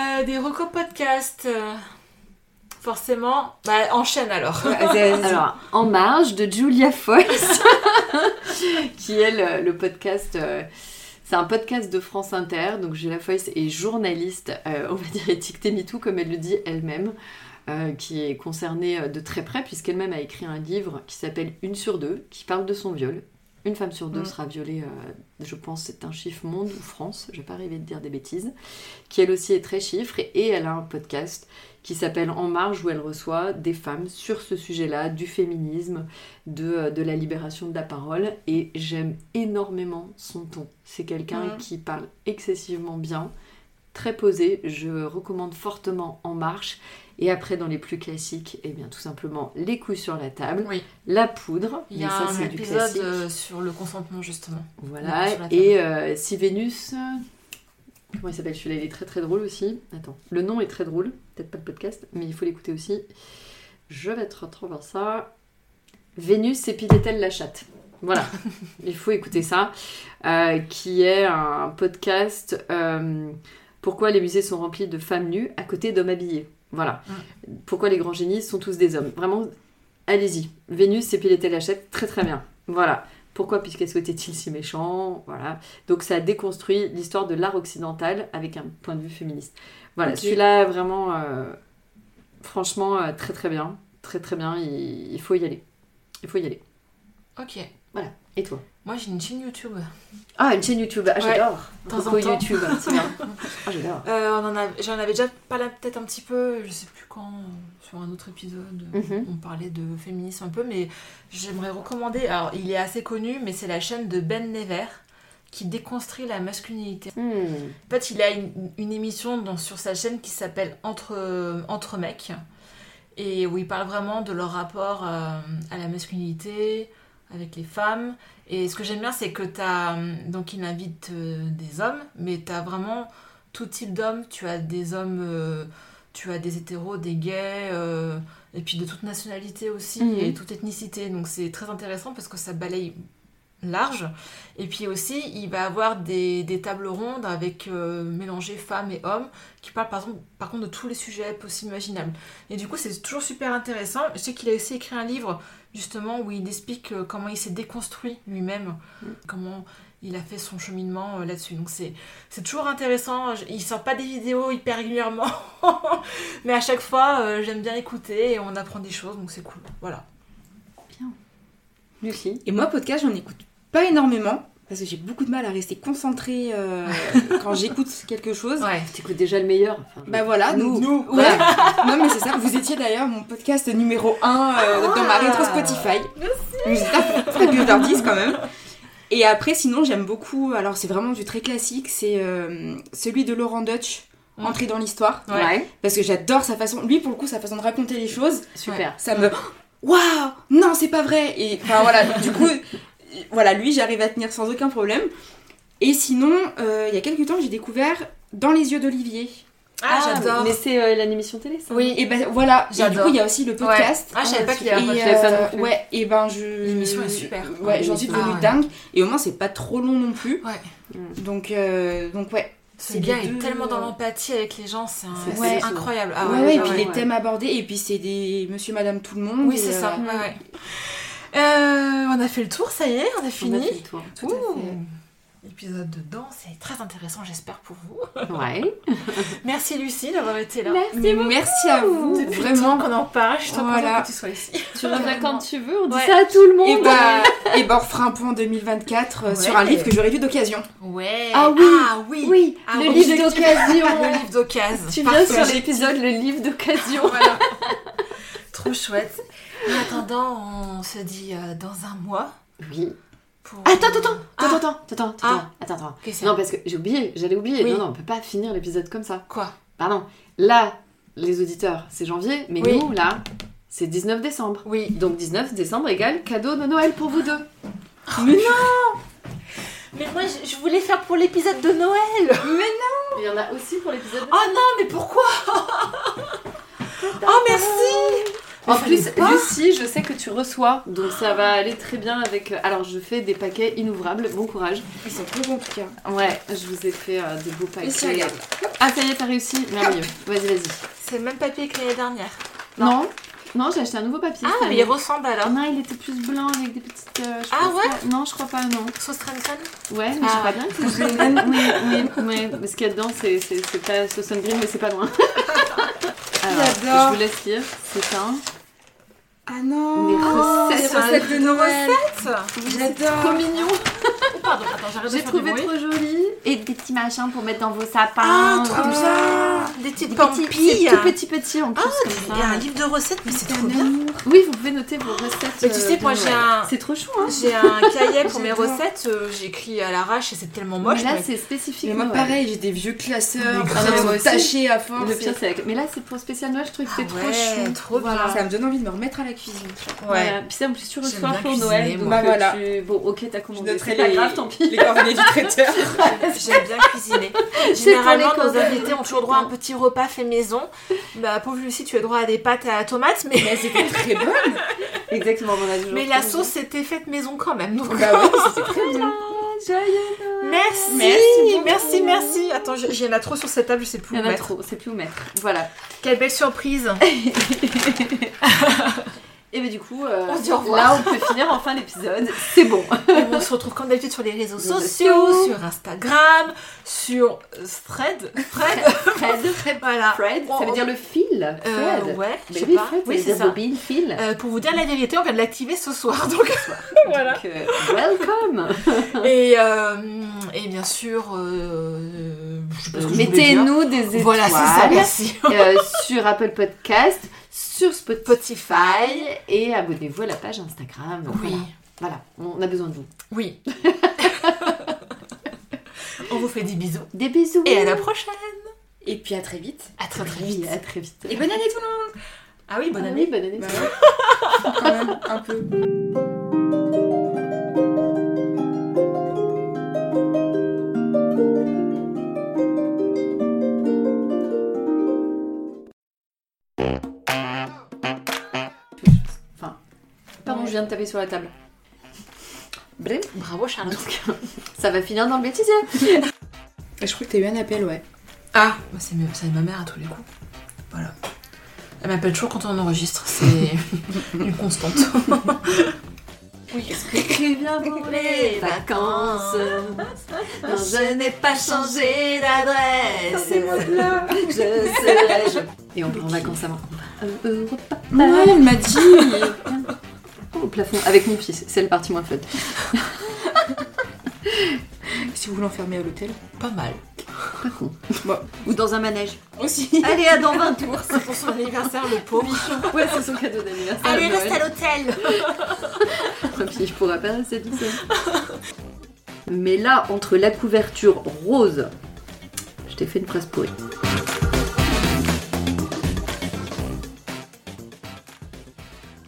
Euh, des recos podcast. euh, Forcément. Bah, enchaîne alors. Alors, En marge de Julia Foyce, qui est le, le podcast. euh, c'est un podcast de France Inter, donc Julia Foyce est journaliste, euh, on va dire étiquetée MeToo, comme elle le dit elle-même, euh, qui est concernée de très près, puisqu'elle-même a écrit un livre qui s'appelle Une sur deux, qui parle de son viol. Une femme sur deux Mm. sera violée, euh, je pense, c'est un chiffre monde ou France, je vais pas arriver de dire des bêtises, qui elle aussi est très chiffre, et, elle a un podcast qui s'appelle En Marge, où elle reçoit des femmes sur ce sujet-là, du féminisme, de, euh, de la libération de la parole. Et j'aime énormément son ton. C'est quelqu'un Mhm. qui parle excessivement bien, très posé. Je recommande fortement En Marche. Et après, dans les plus classiques, eh bien, tout simplement, les coups sur la table, Oui. la poudre. Il y mais a ça, un du épisode classique. euh, sur le consentement, justement. Voilà, et euh, si Vénus. Comment il s'appelle celui-là? Il est très très drôle aussi. Attends, le nom est très drôle, peut-être pas le podcast, mais il faut l'écouter aussi. Je vais te retrouver ça. Vénus épilait-elle la chatte Voilà, il faut écouter ça. euh, qui est un podcast euh, Pourquoi les musées sont remplis de femmes nues à côté d'hommes habillés Voilà. Pourquoi les grands génies sont tous des hommes? Vraiment, allez-y. Vénus épilait-elle la chatte Très très bien. Voilà. Pourquoi Puisqu'est-ce était-il si méchant? Voilà. Donc ça déconstruit l'histoire de l'art occidental avec un point de vue féministe. Voilà, celui-là vraiment, euh, franchement, euh, très très bien. Très très bien, il, il faut y aller. Il faut y aller. Ok. Et toi Moi, j'ai une chaîne YouTube. Ah, une chaîne YouTube, ah, Ouais, j'adore. de temps en temps. YouTube, c'est bien. Ah, j'adore. Euh, J'en avais déjà parlé peut-être un petit peu, je sais plus quand, sur un autre épisode. Mhm. On parlait de féminisme un peu, mais j'aimerais recommander. Alors, il est assez connu, mais c'est la chaîne de Ben Never qui déconstruit la masculinité. Hmm. En fait, il a une, une émission dans- sur sa chaîne qui s'appelle Entre, Entre mecs, et où il parle vraiment de leur rapport euh, à la masculinité avec les femmes. Et ce que j'aime bien, c'est que tu as. Donc, il invite euh, des hommes, mais tu as vraiment tout type d'hommes. Tu as des hommes, euh, tu as des hétéros, des gays, euh, et puis de toute nationalité aussi, Mhm. et toute ethnicité. Donc, c'est très intéressant parce que ça balaye large. Et puis aussi, il va avoir des, des tables rondes avec euh, mélangées femmes et hommes qui parlent par exemple, par contre de tous les sujets possibles imaginables. Et du coup, c'est toujours super intéressant. Je sais qu'il a aussi écrit un livre justement où il explique euh, comment il s'est déconstruit lui-même, comment il a fait son cheminement euh, là-dessus. Donc c'est c'est toujours intéressant. Il sort pas des vidéos hyper régulièrement, mais à chaque fois, euh, j'aime bien écouter et on apprend des choses, donc c'est cool. Voilà. Lucie Et moi, podcast, j'en écoute pas énormément. Parce que j'ai beaucoup de mal à rester concentrée euh, quand j'écoute quelque chose. Ouais. T'écoutes déjà le meilleur. Enfin, Bah voilà, Nous. nous. Ouais. non mais c'est ça, vous étiez d'ailleurs mon podcast numéro 1 dans ma rétro Spotify. Merci. Leur dise quand même. Et après sinon j'aime beaucoup, alors c'est vraiment du très classique, c'est euh, celui de Laurent Dutch, Mm. Entrer dans l'histoire. Ouais. Ouais, Parce que j'adore sa façon, lui pour le coup sa façon de raconter les choses, super. ça me... Waouh Non c'est pas vrai Et enfin voilà, du coup, voilà, lui j'arrive à tenir sans aucun problème. Et sinon, euh, il y a quelques temps j'ai découvert Dans les yeux d'Olivier. Ah, j'adore. Mais c'est euh, l'animation télé, ça Oui. Et ben voilà, et du coup il y a aussi le podcast. Ah, je savais pas qu'il y avait Et, un non euh, ouais, et ben je. L'émission est super. Ouais, j'en suis Ah, devenue ouais. dingue. Et au moins, c'est pas trop long non plus. Ouais. Donc, euh, donc ouais. Ce C'est gars est deux, tellement dans euh, l'empathie avec les gens, c'est un- ouais. incroyable. Ah ouais, ouais, ouais, et ouais, puis ouais. les thèmes abordés, et puis c'est des monsieur, madame, tout le monde. Oui, c'est euh, ça. ouais, ouais. Euh, on a fait le tour, ça y est, on a On a fini. fait le tour. Tout à Ouh. fait. Épisode de danse, c'est très intéressant, j'espère pour vous. Ouais. Merci Lucie d'avoir été là. Mais merci à vous, Depuis vraiment. qu'on en parle, je suis trop Voilà. contente que tu sois ici. Tu reviens quand tu veux, on dit Ouais. ça à tout le monde. Et bah, et bah, on refera un point en 2024 euh, sur un livre que j'aurais lu d'occasion. Ouais. Ah oui. Ah oui. Oui, Ah, le oui. livre d'occasion. Le livre d'occasion. Tu viens sur l'épisode le livre d'occasion. Voilà. Trop chouette. En attendant, on se dit euh, dans un mois. Oui. Pour... Attends, attends, attends, Ah. attends, attends, attends, attends, Ah. attends, attends. Que Non, parce que j'ai oublié, j'allais oublier. Oui. Non, non, on peut pas finir l'épisode comme ça. Quoi? Pardon. Là, les auditeurs, c'est janvier, mais Oui. nous, là, C'est 19 décembre. Oui. Donc 19 décembre égale cadeau de Noël pour vous deux. Mais non Mais moi, je, voulais faire pour l'épisode de Noël. Il y en a aussi pour l'épisode. Oh non, mais pourquoi? Oh merci En plus. Lucie, je sais que tu reçois, donc ça va aller très bien avec. Alors, je fais des paquets innouvrables. Bon courage. Ils sont trop tout cas. Ouais, je vous ai fait euh, des beaux paquets. regarde. Ah, ça y est, t'as réussi. Merveilleux. Vas-y, vas-y. C'est le même papier que l'année dernière. Non, non, j'ai acheté un nouveau papier. Ah, mais il ressemble alors. Non, il était plus blanc avec des petites. euh, je Ah ouais pas- Non, je crois pas, non. Sauce Trenton Ouais, mais Ah. j'ai pas bien que c'est Oui, oui, oui. Mais ce qu'il y a dedans, c'est c'est- c'est pas sauce green, mais c'est pas loin. Alors, J'adore. je vous laisse lire. C'est un. Ah non Les recettes. Un recettes de livre de Noël Trop J'adore mignon. Oh, pardon, attends, j'arrête de J'ai trouvé trop joli. Et des petits machins pour mettre dans vos sapins. Ah, trop tout bien. Des petites Des petits, pampilles tout petit petit en plus Ah, comme Il y a un livre de recettes, mais c'est trop bien. Oui, vous pouvez noter vos recettes. Mais tu sais, euh, moi, j'ai un- C'est trop chou, hein. J'ai un cahier pour mes J'adore. recettes, euh, j'écris à l'arrache et c'est tellement moche. mais là, c'est spécifique. Mais moi pareil, j'ai des vieux classeurs, tachés à force. Le pire, c'est Mais là, c'est pour spécial Noël. Je trouve que c'est Ah trop chou. trop bien. Ça me donne envie de me remettre à la cuisine. Ouais. Puis ça, en plus, tu reçois pour Noël. Donc moi. euh, Bah, voilà. tu- Bon, ok, t'as commandé. C'est pas les, grave, tant pis. les coordonnées du traiteur. J'aime bien cuisiner. Généralement, nos invités ont toujours droit à un petit repas fait maison. Bah, pauvre Lucie, tu as droit à des pâtes à tomates, mais, Mais c'était très bon. Exactement, on a toujours mais la sauce était faite maison quand même. Donc... Bah ouais, c'était très. Merci, Merci merci, merci. Attends, j'ai- il y en a trop sur cette table, je sais plus Il y où en a mettre. trop, c'est plus où mettre. Voilà. Quelle belle surprise. Et bah du coup, euh, On dit au revoir. là on peut finir enfin l'épisode. C'est bon. On se retrouve comme d'habitude sur les réseaux sociaux, sociaux. sur Instagram, sur euh, Thread. Thread, Fred. voilà. Fred, ça veut dire le fil. Euh, Fred. ouais, je Mais sais oui, pas. Fred, oui, c'est ça. bobine, fil. Euh, pour vous dire la vérité, on vient de l'activer ce soir. Donc, voilà. Donc, euh, welcome. Et, euh, et bien sûr, euh. Mettez-nous des étoiles. Voilà, c'est ça, merci. euh, sur Apple Podcast, sur Spotify, Spotify. et abonnez-vous à la page Instagram. Oui, Voilà, voilà, on a besoin de vous. oui. on vous fait des bisous. Des bisous. Et à la prochaine. Et puis à très vite. À très vite. à très vite. Et bonne année tout le monde Ah oui, bonne Ah année. oui, bonne année. Bah ouais. Quand même, un peu. Pardon, je viens de taper sur la table. Bref, Bravo Charlotte. ça va finir dans le bêtisier. Et je crois que t'as eu un appel, ouais. Ah, bah c'est mieux, c'est ma mère à tous les coups. Voilà. Elle m'appelle toujours quand on enregistre, c'est une constante. oui. Préviens pour les vacances. Non, je n'ai pas changé d'adresse. Je serai. je- Et on part en vacances avant. Ouais, elle m'a dit. Au plafond, avec mon fils. C'est la partie moins fun. si vous voulez enfermer à l'hôtel. Pas mal. Pas con. Bon. Ou dans un manège. Aussi. Allez, à dans 20 tours. C'est pour son anniversaire, le pauvre. Ouais, c'est son cadeau d'anniversaire. Allez, reste à l'hôtel. Et puis je pourrais pas rester tout seul. Mais là, entre la couverture rose, je t'ai fait une phrase pourrie.